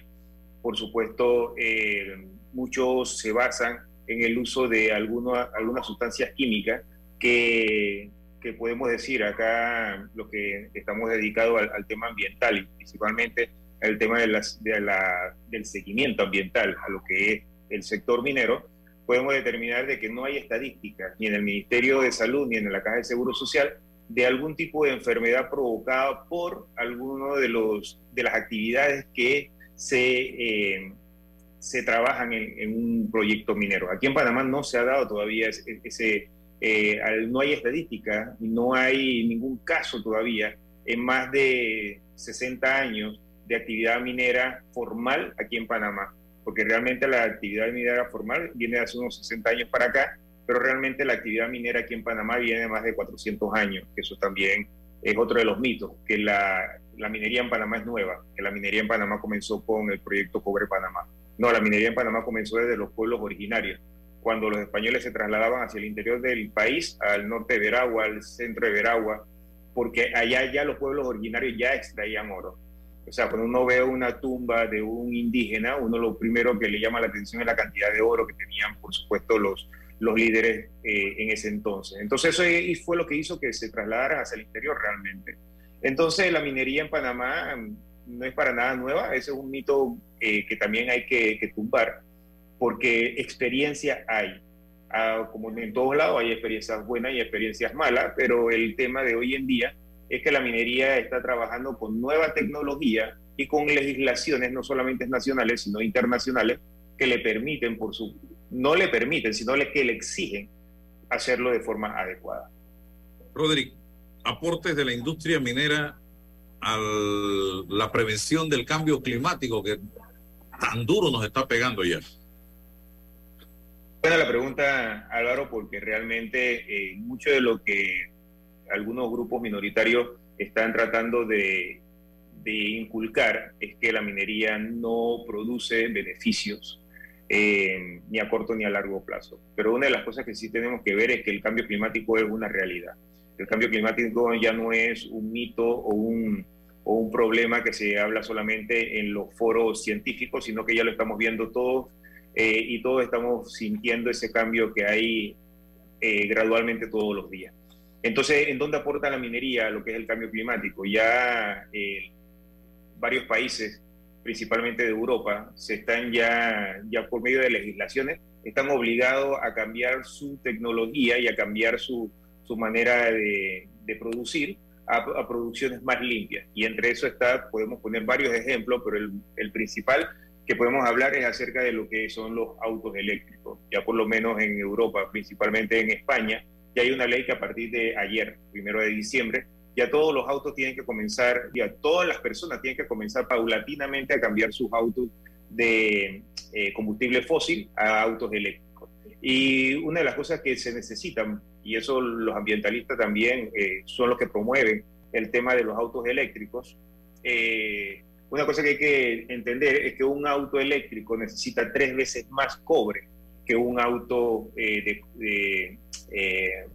por supuesto, eh, muchos se basan en el uso de algunas sustancias químicas que que podemos decir acá, lo que estamos dedicados al, tema ambiental y principalmente al tema de la, del seguimiento ambiental a lo que es el sector minero, podemos determinar de que no hay estadísticas ni en el Ministerio de Salud ni en la Caja de Seguro Social de algún tipo de enfermedad provocada por alguno de, los, de las actividades que se, eh, se trabajan en, un proyecto minero. Aquí en Panamá no se ha dado todavía ese eh, no hay estadística no hay ningún caso todavía en más de 60 años de actividad minera formal aquí en Panamá, porque realmente la actividad minera formal viene de hace unos 60 años para acá, pero realmente la actividad minera aquí en Panamá viene de más de 400 años, que eso también es otro de los mitos, que la, la minería en Panamá es nueva, que la minería en Panamá comenzó con el proyecto Cobre Panamá. No, la minería en Panamá comenzó desde los pueblos originarios, cuando los españoles se trasladaban hacia el interior del país, al norte de Veragua, al centro de Veragua, porque allá ya los pueblos originarios ya extraían oro. O sea, cuando uno ve una tumba de un indígena, uno lo primero que le llama la atención es la cantidad de oro que tenían, por supuesto, los, los líderes eh, en ese entonces. Entonces eso fue lo que hizo que se trasladaran hacia el interior realmente. Entonces la minería en Panamá mm, no es para nada nueva, ese es un mito eh, que también hay que, que tumbar porque experiencia hay. Ah, como en todos lados hay experiencias buenas y experiencias malas, pero el tema de hoy en día es que la minería está trabajando con nueva tecnología y con legislaciones no solamente nacionales, sino internacionales, que le permiten, por su, no le permiten, sino que le exigen hacerlo de forma adecuada. Roderick, aportes de la industria minera a la prevención del cambio climático que tan duro nos está pegando ya. Buena la pregunta, Álvaro, porque realmente eh, mucho de lo que algunos grupos minoritarios están tratando de, inculcar es que la minería no produce beneficios eh, ni a corto ni a largo plazo. Pero una de las cosas que sí tenemos que ver es que el cambio climático es una realidad. El cambio climático ya no es un mito o un, o un problema que se habla solamente en los foros científicos, sino que ya lo estamos viendo todos eh, y todos estamos sintiendo ese cambio que hay eh, gradualmente todos los días. Entonces, ¿en dónde aporta la minería lo que es el cambio climático? Ya eh, varios países, principalmente de Europa, se están ya, ya por medio de legislaciones, están obligados a cambiar su tecnología y a cambiar su, su manera de, de producir a, a, producciones más limpias. Y entre eso está, podemos poner varios ejemplos, pero el, el principal que podemos hablar es acerca de lo que son los autos eléctricos. Ya por lo menos en Europa, principalmente en España, ya hay una ley que a partir de ayer, primero de diciembre, ya todos los autos tienen que comenzar, ya todas las personas tienen que comenzar paulatinamente a cambiar sus autos de eh, combustible fósil a autos eléctricos. Y una de las cosas que se necesitan, y eso los ambientalistas también eh, son los que promueven el tema de los autos eléctricos, eh, una cosa que hay que entender es que un auto eléctrico necesita tres veces más cobre que un auto eh, de, eh,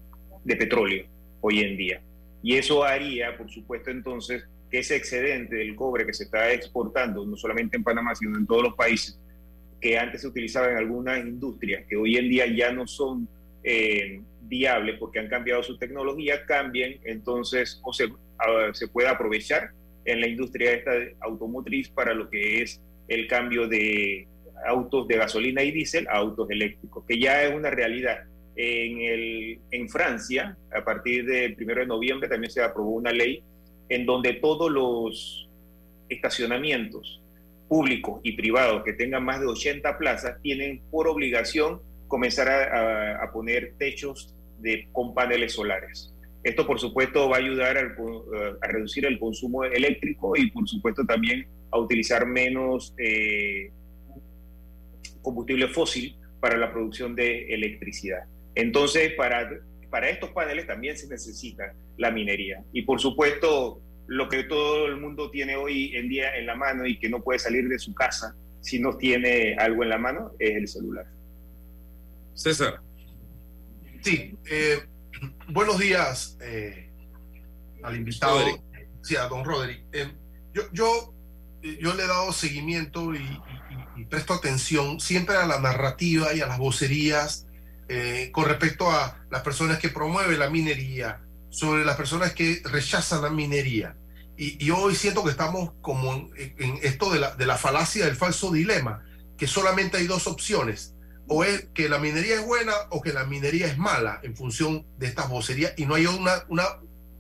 de, petróleo hoy en día. Y eso haría, por supuesto, entonces, que ese excedente del cobre que se está exportando, no solamente en Panamá, sino en todos los países, que antes se utilizaba en algunas industrias, que hoy en día ya no son eh, viables porque han cambiado su tecnología, cambien, entonces, o se, se pueda aprovechar en la industria esta automotriz para lo que es el cambio de autos de gasolina y diésel a autos eléctricos, que ya es una realidad. En, el, en Francia, a partir del 1 de noviembre, también se aprobó una ley en donde todos los estacionamientos públicos y privados que tengan más de 80 plazas tienen por obligación comenzar a, a poner techos de, con paneles solares. Esto, por supuesto, va a ayudar eh, a reducir el consumo eléctrico y, por supuesto, también a utilizar menos eh, combustible fósil para la producción de electricidad. Entonces, para, para estos paneles también se necesita la minería. Y, por supuesto, lo que todo el mundo tiene hoy en día en la mano y que no puede salir de su casa si no tiene algo en la mano es el celular. César. Sí, eh, buenos días eh, al invitado, sí, a don Roderick. Eh, yo, yo, eh, yo le he dado seguimiento y, presto atención siempre a la narrativa y a las vocerías con respecto a las personas que promueven la minería, sobre las personas que rechazan la minería. Y, hoy siento que estamos como en, en esto de la, de la falacia del falso dilema, que solamente hay dos opciones o es que la minería es buena o que la minería es mala en función de estas vocerías y no hay una, una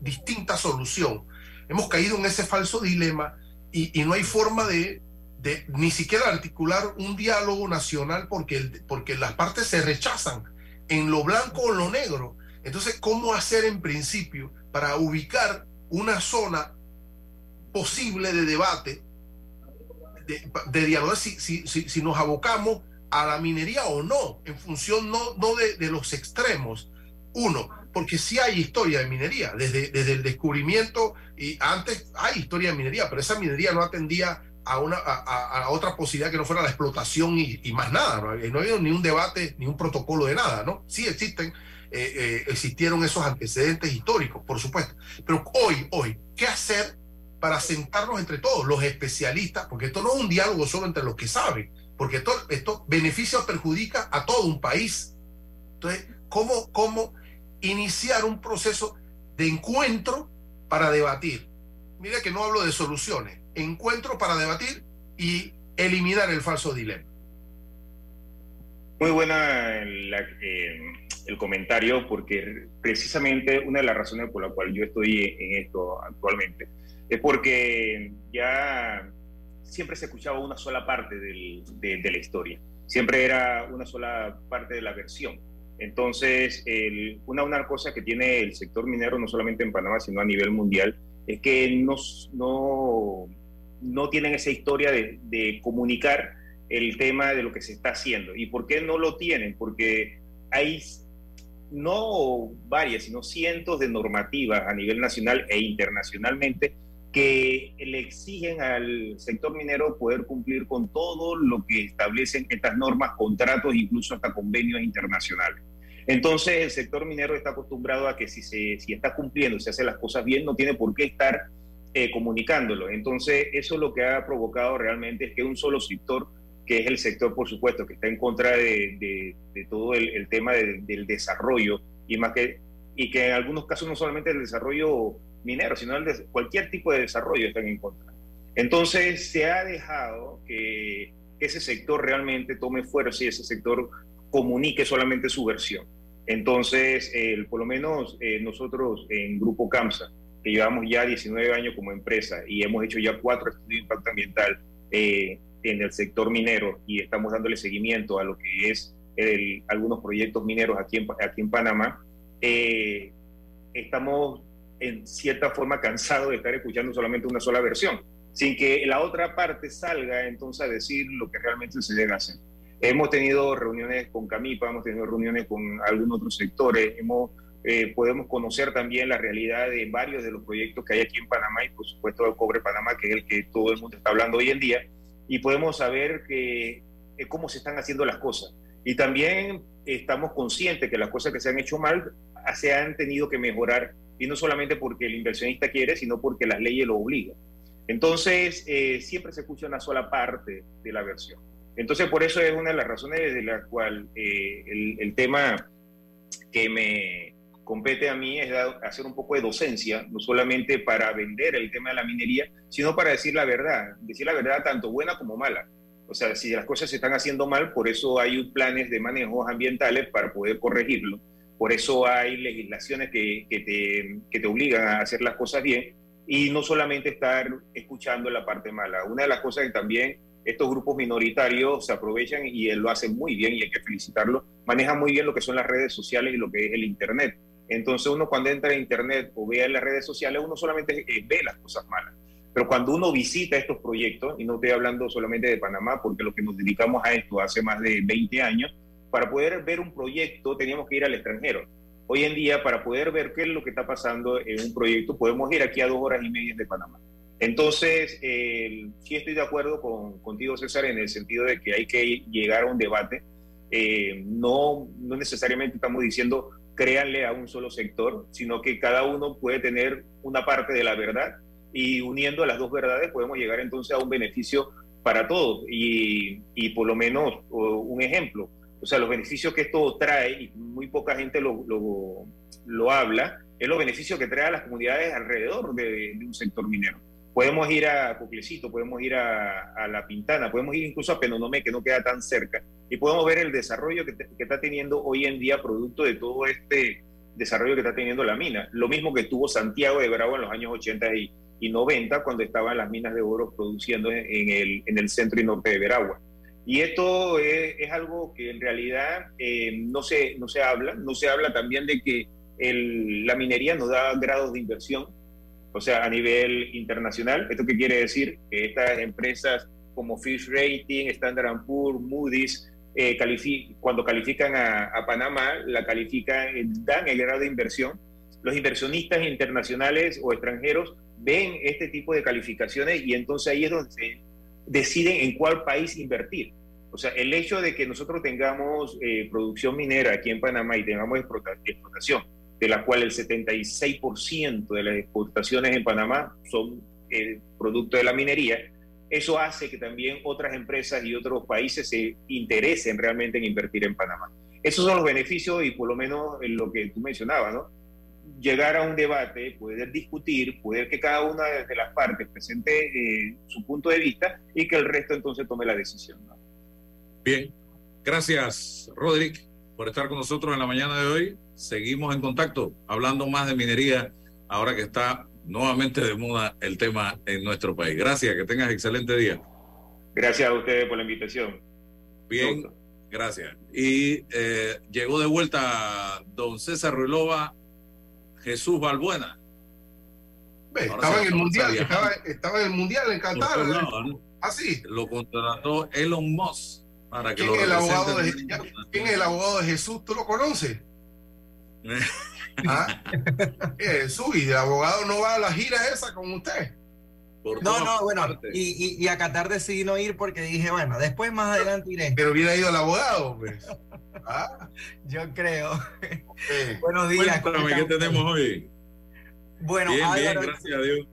distinta solución. Hemos caído en ese falso dilema y, y no hay forma de, de, ni siquiera articular un diálogo nacional porque, porque las partes se rechazan en lo blanco o lo negro. Entonces, ¿cómo hacer en principio para ubicar una zona posible de debate, de, de? Si, si, si, si nos abocamos a la minería o no, en función no, no de, los extremos. Uno, porque sí hay historia de minería, desde, desde el descubrimiento, y antes hay historia de minería, pero esa minería no atendía a, una, a, a otra posibilidad que no fuera la explotación y, más nada. ¿no? no ha habido ni un debate, ni un protocolo de nada, ¿no? Sí existen, eh, eh, existieron esos antecedentes históricos, por supuesto. Pero hoy, hoy, ¿qué hacer para sentarnos entre todos, los especialistas? Porque esto no es un diálogo solo entre los que saben, porque esto, esto beneficia o perjudica a todo un país. Entonces, ¿cómo, ¿cómo iniciar un proceso de encuentro para debatir? Mira que no hablo de soluciones, encuentro para debatir y eliminar el falso dilema. Muy buena la, eh, el comentario, porque precisamente una de las razones por la cual yo estoy en esto actualmente es porque ya siempre se escuchaba una sola parte del, de, de, la historia, siempre era una sola parte de la versión. Entonces, el, una, una cosa que tiene el sector minero, no solamente en Panamá, sino a nivel mundial, es que no, no, no tienen esa historia de, de comunicar el tema de lo que se está haciendo. ¿Y por qué no lo tienen? Porque hay no varias, sino cientos de normativas a nivel nacional e internacionalmente que le exigen al sector minero poder cumplir con todo lo que establecen estas normas, contratos, incluso hasta convenios internacionales. Entonces el sector minero está acostumbrado a que si, se, si está cumpliendo, si hace las cosas bien, no tiene por qué estar eh, comunicándolo. Entonces eso lo que ha provocado realmente es que un solo sector que es el sector, por supuesto, que está en contra de, todo el, tema del desarrollo y más que y que en algunos casos no solamente el desarrollo minero, sino el de cualquier tipo de desarrollo están en contra. Entonces se ha dejado que ese sector realmente tome fuerza y ese sector comunique solamente su versión. Entonces, por lo menos eh, nosotros en Grupo CAMSA, que llevamos ya 19 años como empresa y hemos hecho ya cuatro estudios de impacto ambiental, eh, en el sector minero y estamos dándole seguimiento a lo que es algunos proyectos mineros aquí en, aquí en Panamá, eh, estamos en cierta forma cansados de estar escuchando solamente una sola versión, sin que la otra parte salga entonces a decir lo que realmente se debe hacer. Hemos tenido reuniones con Camipa, hemos tenido reuniones con algunos otros sectores, hemos, eh, podemos conocer también la realidad de varios de los proyectos que hay aquí en Panamá y por supuesto el Cobre Panamá, que es el que todo el mundo está hablando hoy en día y podemos saber que, eh, cómo se están haciendo las cosas. Y también estamos conscientes que las cosas que se han hecho mal se han tenido que mejorar, y no solamente porque el inversionista quiere, sino porque las leyes lo obligan. Entonces, eh, siempre se escucha una sola parte de la versión. Entonces, por eso es una de las razones de la cual eh, el, el, tema que me, compete a mí es hacer un poco de docencia, no solamente para vender el tema de la minería, sino para decir la verdad, decir la verdad tanto buena como mala. O sea, si las cosas se están haciendo mal, por eso hay planes de manejos ambientales para poder corregirlo. Por eso hay legislaciones que, que, te, que te obligan a hacer las cosas bien y no solamente estar escuchando la parte mala. Una de las cosas que también estos grupos minoritarios se aprovechan y lo hacen muy bien y hay que felicitarlo, manejan muy bien lo que son las redes sociales y lo que es el Internet. Entonces uno cuando entra a Internet o ve en las redes sociales, uno solamente eh, ve las cosas malas. Pero cuando uno visita estos proyectos, y no estoy hablando solamente de Panamá, porque lo que nos dedicamos a esto hace más de 20 años, para poder ver un proyecto teníamos que ir al extranjero. Hoy en día, para poder ver qué es lo que está pasando en un proyecto, podemos ir aquí a dos horas y media de Panamá. Entonces, sí estoy de acuerdo con, contigo, César, en el sentido de que hay que llegar a un debate. Eh, no, no necesariamente estamos diciendo créanle a un solo sector, sino que cada uno puede tener una parte de la verdad y uniendo las dos verdades podemos llegar entonces a un beneficio para todos. Y, y por lo menos un ejemplo, o sea, los beneficios que esto trae, y muy poca gente lo, lo, lo habla, es los beneficios que trae a las comunidades alrededor de, de un sector minero. Podemos ir a Coclecito, podemos ir a, La Pintana, podemos ir incluso a Penonomé, que no queda tan cerca, y podemos ver el desarrollo que, está teniendo hoy en día producto de todo este desarrollo que está teniendo la mina. Lo mismo que tuvo Santiago de Bravo en los años 80 y, 90, cuando estaban las minas de oro produciendo en el, en el centro y norte de Veragua. Y esto es, algo que en realidad eh, no, se, no se habla. No se habla también de que la minería nos da grados de inversión o sea, a nivel internacional. ¿Esto qué quiere decir? Que estas empresas como Fish Rating, Standard Poor's, Moody's, eh, cuando califican a, Panamá, la califican, eh, dan el grado de inversión. Los inversionistas internacionales o extranjeros ven este tipo de calificaciones y entonces ahí es donde deciden en cuál país invertir. O sea, el hecho de que nosotros tengamos eh, producción minera aquí en Panamá y tengamos explotación de la cual el 76% de las exportaciones en Panamá son eh, producto de la minería, eso hace que también otras empresas y otros países se interesen realmente en invertir en Panamá. Esos son los beneficios y por lo menos en lo que tú mencionabas, ¿no? Llegar a un debate, poder discutir, poder que cada una de las partes presente eh, su punto de vista y que el resto entonces tome la decisión. ¿no? Bien, gracias, Roderick, por estar con nosotros en la mañana de hoy seguimos en contacto hablando más de minería ahora que está nuevamente de moda el tema en nuestro país. Gracias, que tengas excelente día. Gracias a ustedes por la invitación. Bien, Gracias. Y eh, llegó de vuelta don César Ruilova, Jesús Balbuena. estaba en el mundial, estaba, estaba, en el mundial en Qatar. Ah, sí. Lo contrató Elon Musk para que ¿Quién, lo es el abogado de, ¿Quién es el abogado de Jesús? ¿Tú lo conoces? *laughs* ¿Ah? *laughs* Jesús, y el abogado no va a la gira esa con usted. No, no, bueno, y, y, a Qatar decidí no ir porque dije, bueno, después más adelante iré. Pero hubiera ido el abogado, pues. *laughs* ¿Ah? Yo creo. *laughs* Buenos días. Cuéntame, ¿qué tenemos hoy? Bueno, bien, Álvaro, bien, gracias a Dios.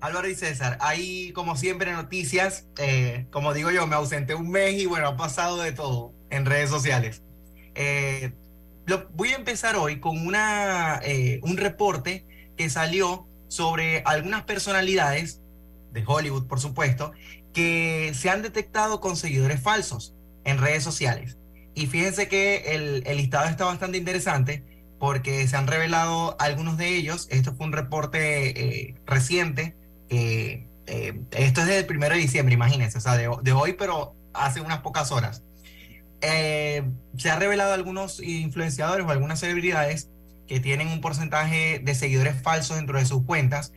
Álvaro y César, hay como siempre noticias, eh, como digo yo, me ausenté un mes y bueno, ha pasado de todo en redes sociales. Eh, lo, voy a empezar hoy con una, eh, un reporte que salió sobre algunas personalidades de Hollywood, por supuesto, que se han detectado con seguidores falsos en redes sociales. Y fíjense que el, el listado está bastante interesante porque se han revelado algunos de ellos. Esto fue un reporte reciente eh, eh, esto es del primero de diciembre, imagínense, o sea, de, hoy, pero hace unas pocas horas. Eh, se ha revelado algunos influenciadores o algunas celebridades que tienen un porcentaje de seguidores falsos dentro de sus cuentas.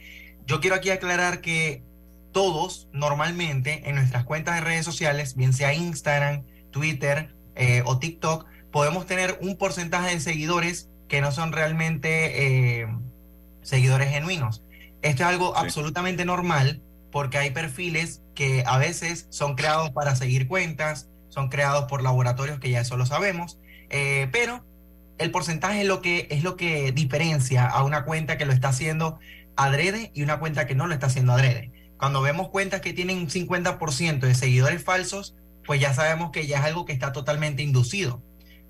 Yo quiero aquí aclarar que todos normalmente en nuestras cuentas de redes sociales, bien sea Instagram, Twitter o TikTok, podemos tener un porcentaje de seguidores que no son realmente seguidores genuinos. Esto es algo absolutamente normal porque hay perfiles que a veces son creados para seguir cuentas, son creados por laboratorios que ya eso lo sabemos, eh, pero el porcentaje es lo, que, es lo que diferencia a una cuenta que lo está haciendo adrede y una cuenta que no lo está haciendo adrede. Cuando vemos cuentas que tienen un 50% de seguidores falsos, pues ya sabemos que ya es algo que está totalmente inducido.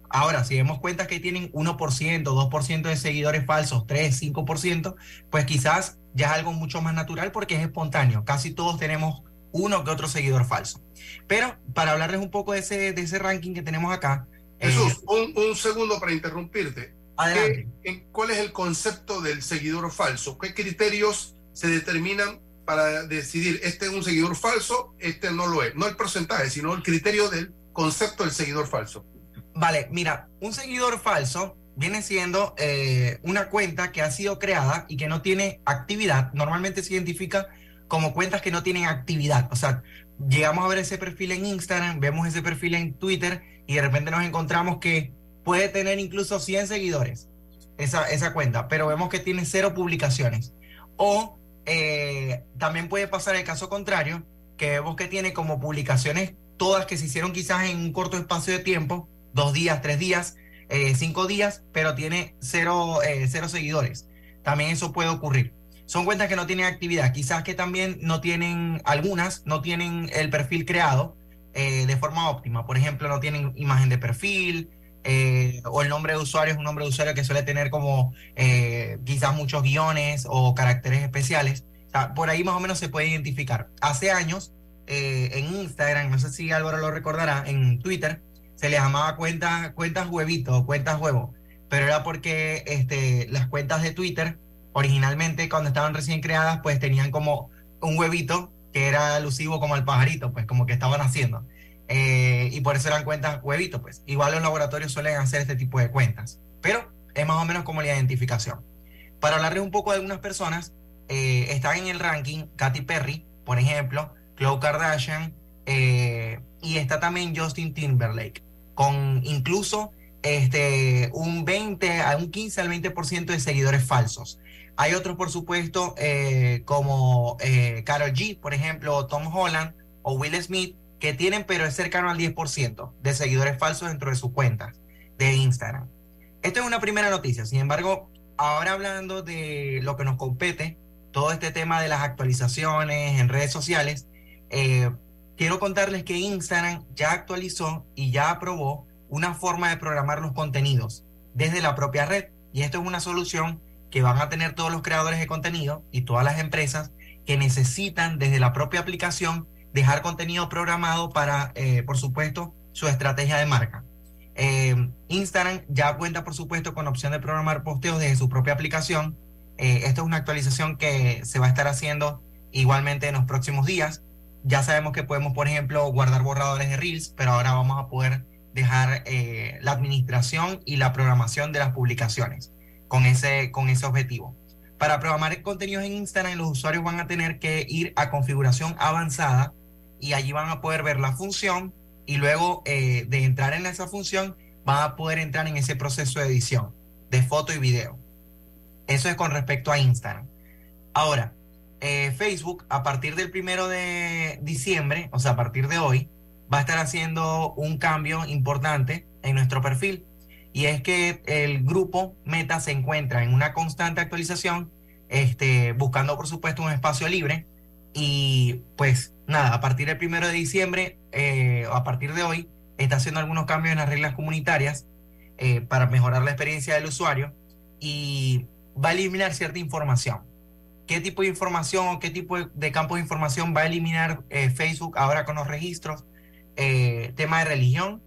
Ahora, si vemos cuentas que tienen 1%, 2% de seguidores falsos, 3, 5%, pues quizás ya es algo mucho más natural porque es espontáneo. Casi todos tenemos uno que otro seguidor falso. Pero para hablarles un poco de ese, de ese ranking que tenemos acá. Jesús, eh, un, segundo para interrumpirte. Adelante. ¿Cuál es el concepto del seguidor falso? ¿Qué criterios se determinan para decidir este es un seguidor falso, este no lo es? No el porcentaje, sino el criterio del concepto del seguidor falso. Vale, mira, un seguidor falso viene siendo eh, una cuenta que ha sido creada y que no tiene actividad. Normalmente se identifica como cuentas que no tienen actividad. O sea, llegamos a ver ese perfil en Instagram, vemos ese perfil en Twitter y de repente nos encontramos que puede tener incluso 100 seguidores esa, esa cuenta, pero vemos que tiene cero publicaciones. O eh, también puede pasar el caso contrario, que vemos que tiene como publicaciones todas que se hicieron quizás en un corto espacio de tiempo, dos días, tres días, eh, cinco días, pero tiene cero, eh, cero seguidores. También eso puede ocurrir. Son cuentas que no tienen actividad, quizás que también no tienen, algunas no tienen el perfil creado de forma óptima. Por ejemplo, no tienen imagen de perfil, o el nombre de usuario es un nombre de usuario que suele tener como quizás muchos guiones o caracteres especiales. por ahí más o menos se puede identificar. Hace años, en Instagram, no sé si Álvaro lo recordará, en Twitter, se le llamaba cuentas cuentas huevito cuentas huevo, pero era porque este, las cuentas de Twitter originalmente cuando estaban recién creadas pues tenían como un huevito que era alusivo como al pajarito, pues como que estaban haciendo. Eh, y por eso eran cuentas huevito, pues. Igual los laboratorios suelen hacer este tipo de cuentas, pero es más o menos como la identificación. Para hablarles un poco de algunas personas, eh, están en el ranking Katy Perry, por ejemplo, Khloe Kardashian, eh, y está también Justin Timberlake con incluso este, un 20, a un 15 al 20% de seguidores falsos. Hay otros, por supuesto, eh, como eh, Carol G, por ejemplo, Tom Holland o Will Smith, que tienen, pero es cercano al 10% de seguidores falsos dentro de sus cuentas de Instagram. Esto es una primera noticia. Sin embargo, ahora hablando de lo que nos compete, todo este tema de las actualizaciones en redes sociales, eh, quiero contarles que Instagram ya actualizó y ya aprobó una forma de programar los contenidos desde la propia red. Y esto es una solución que van a tener todos los creadores de contenido y todas las empresas que necesitan desde la propia aplicación dejar contenido programado para, eh, por supuesto, su estrategia de marca. Eh, Instagram ya cuenta, por supuesto, con opción de programar posteos desde su propia aplicación. Eh, esto es una actualización que se va a estar haciendo igualmente en los próximos días. Ya sabemos que podemos, por ejemplo, guardar borradores de Reels, pero ahora vamos a poder dejar eh, la administración y la programación de las publicaciones con ese, con ese objetivo. Para programar contenidos en Instagram, los usuarios van a tener que ir a configuración avanzada y allí van a poder ver la función y luego eh, de entrar en esa función van a poder entrar en ese proceso de edición de foto y video. Eso es con respecto a Instagram. Ahora, eh, Facebook a partir del primero de diciembre, o sea, a partir de hoy, va a estar haciendo un cambio importante en nuestro perfil. Y es que el grupo Meta se encuentra en una constante actualización, este, buscando por supuesto un espacio libre. Y pues nada, a partir del primero de diciembre, eh, a partir de hoy, está haciendo algunos cambios en las reglas comunitarias eh, para mejorar la experiencia del usuario y va a eliminar cierta información. ¿Qué tipo de información o qué tipo de, campos de información va a eliminar eh, Facebook ahora con los registros? Eh, tema de religión,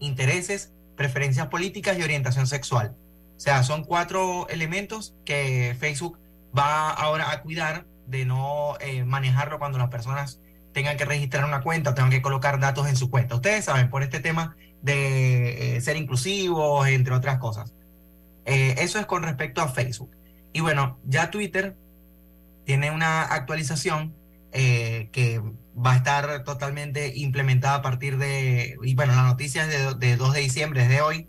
intereses, preferencias políticas y orientación sexual. O sea, son cuatro elementos que Facebook va ahora a cuidar de no eh, manejarlo cuando las personas tengan que registrar una cuenta tengan que colocar datos en su cuenta. Ustedes saben, por este tema de ser inclusivos, entre otras cosas. eso es con respecto a Facebook. Y bueno, ya Twitter tiene una actualización eh, que va a estar totalmente implementada a partir de, y bueno, la noticia es de, 2 de diciembre, es de hoy.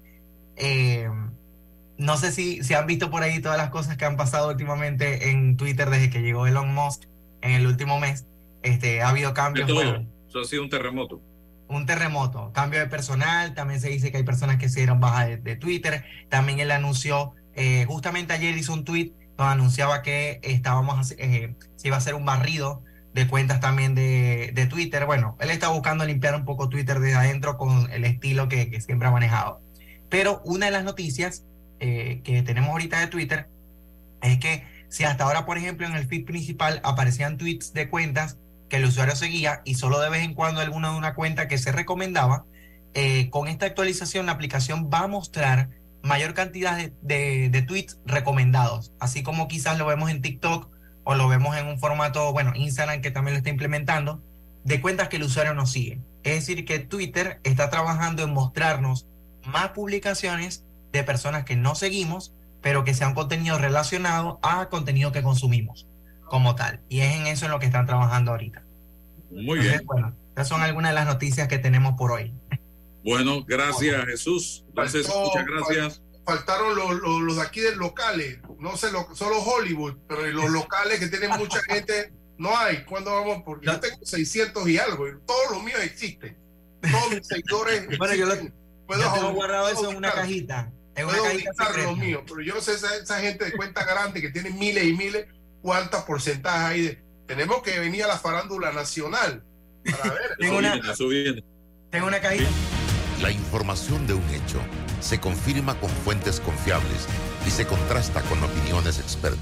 No sé si, si han visto por ahí todas las cosas que han pasado últimamente en Twitter desde que llegó Elon Musk en el último mes. Este, ha habido cambios. Eso ha sido un terremoto. Un terremoto, cambio de personal, también se dice que hay personas que se dieron baja de, Twitter, también él anunció, eh, justamente ayer hizo un tweet nos anunciaba que estábamos, eh, se iba a hacer un barrido de cuentas también de, de, Twitter. Bueno, él está buscando limpiar un poco Twitter desde adentro con el estilo que, que siempre ha manejado. Pero una de las noticias eh, que tenemos ahorita de Twitter es que si hasta ahora, por ejemplo, en el feed principal aparecían tweets de cuentas que el usuario seguía y solo de vez en cuando alguna de una cuenta que se recomendaba, eh, con esta actualización la aplicación va a mostrar mayor cantidad de, tweets recomendados, así como quizás lo vemos en TikTok o lo vemos en un formato, bueno, Instagram que también lo está implementando, de cuentas que el usuario nos sigue. Es decir, que Twitter está trabajando en mostrarnos más publicaciones de personas que no seguimos, pero que sean contenido relacionado a contenido que consumimos como tal. Y es en eso en lo que están trabajando ahorita. Muy bien. Bueno, esas son algunas de las noticias que tenemos por hoy. Bueno, gracias Jesús. Entonces, muchas gracias. Faltaron los, los, de aquí del locales, no sé, lo, solo Hollywood, pero los locales que tienen mucha *laughs* gente, no hay. ¿Cuándo vamos? Porque yo tengo 600 y algo, y todos los míos existen. Todos mis seguidores. *laughs* bueno, yo, lo, puedo yo tengo guardado eso en una cajita. En una cajita los míos, pero yo no sé esa, esa gente de cuenta grande que tiene miles y miles, cuántas porcentajes hay de. Tenemos que venir a la farándula nacional para ver. *laughs* tengo, una, tengo una cajita. La información de un hecho se confirma con fuentes confiables y se contrasta con opiniones expertas.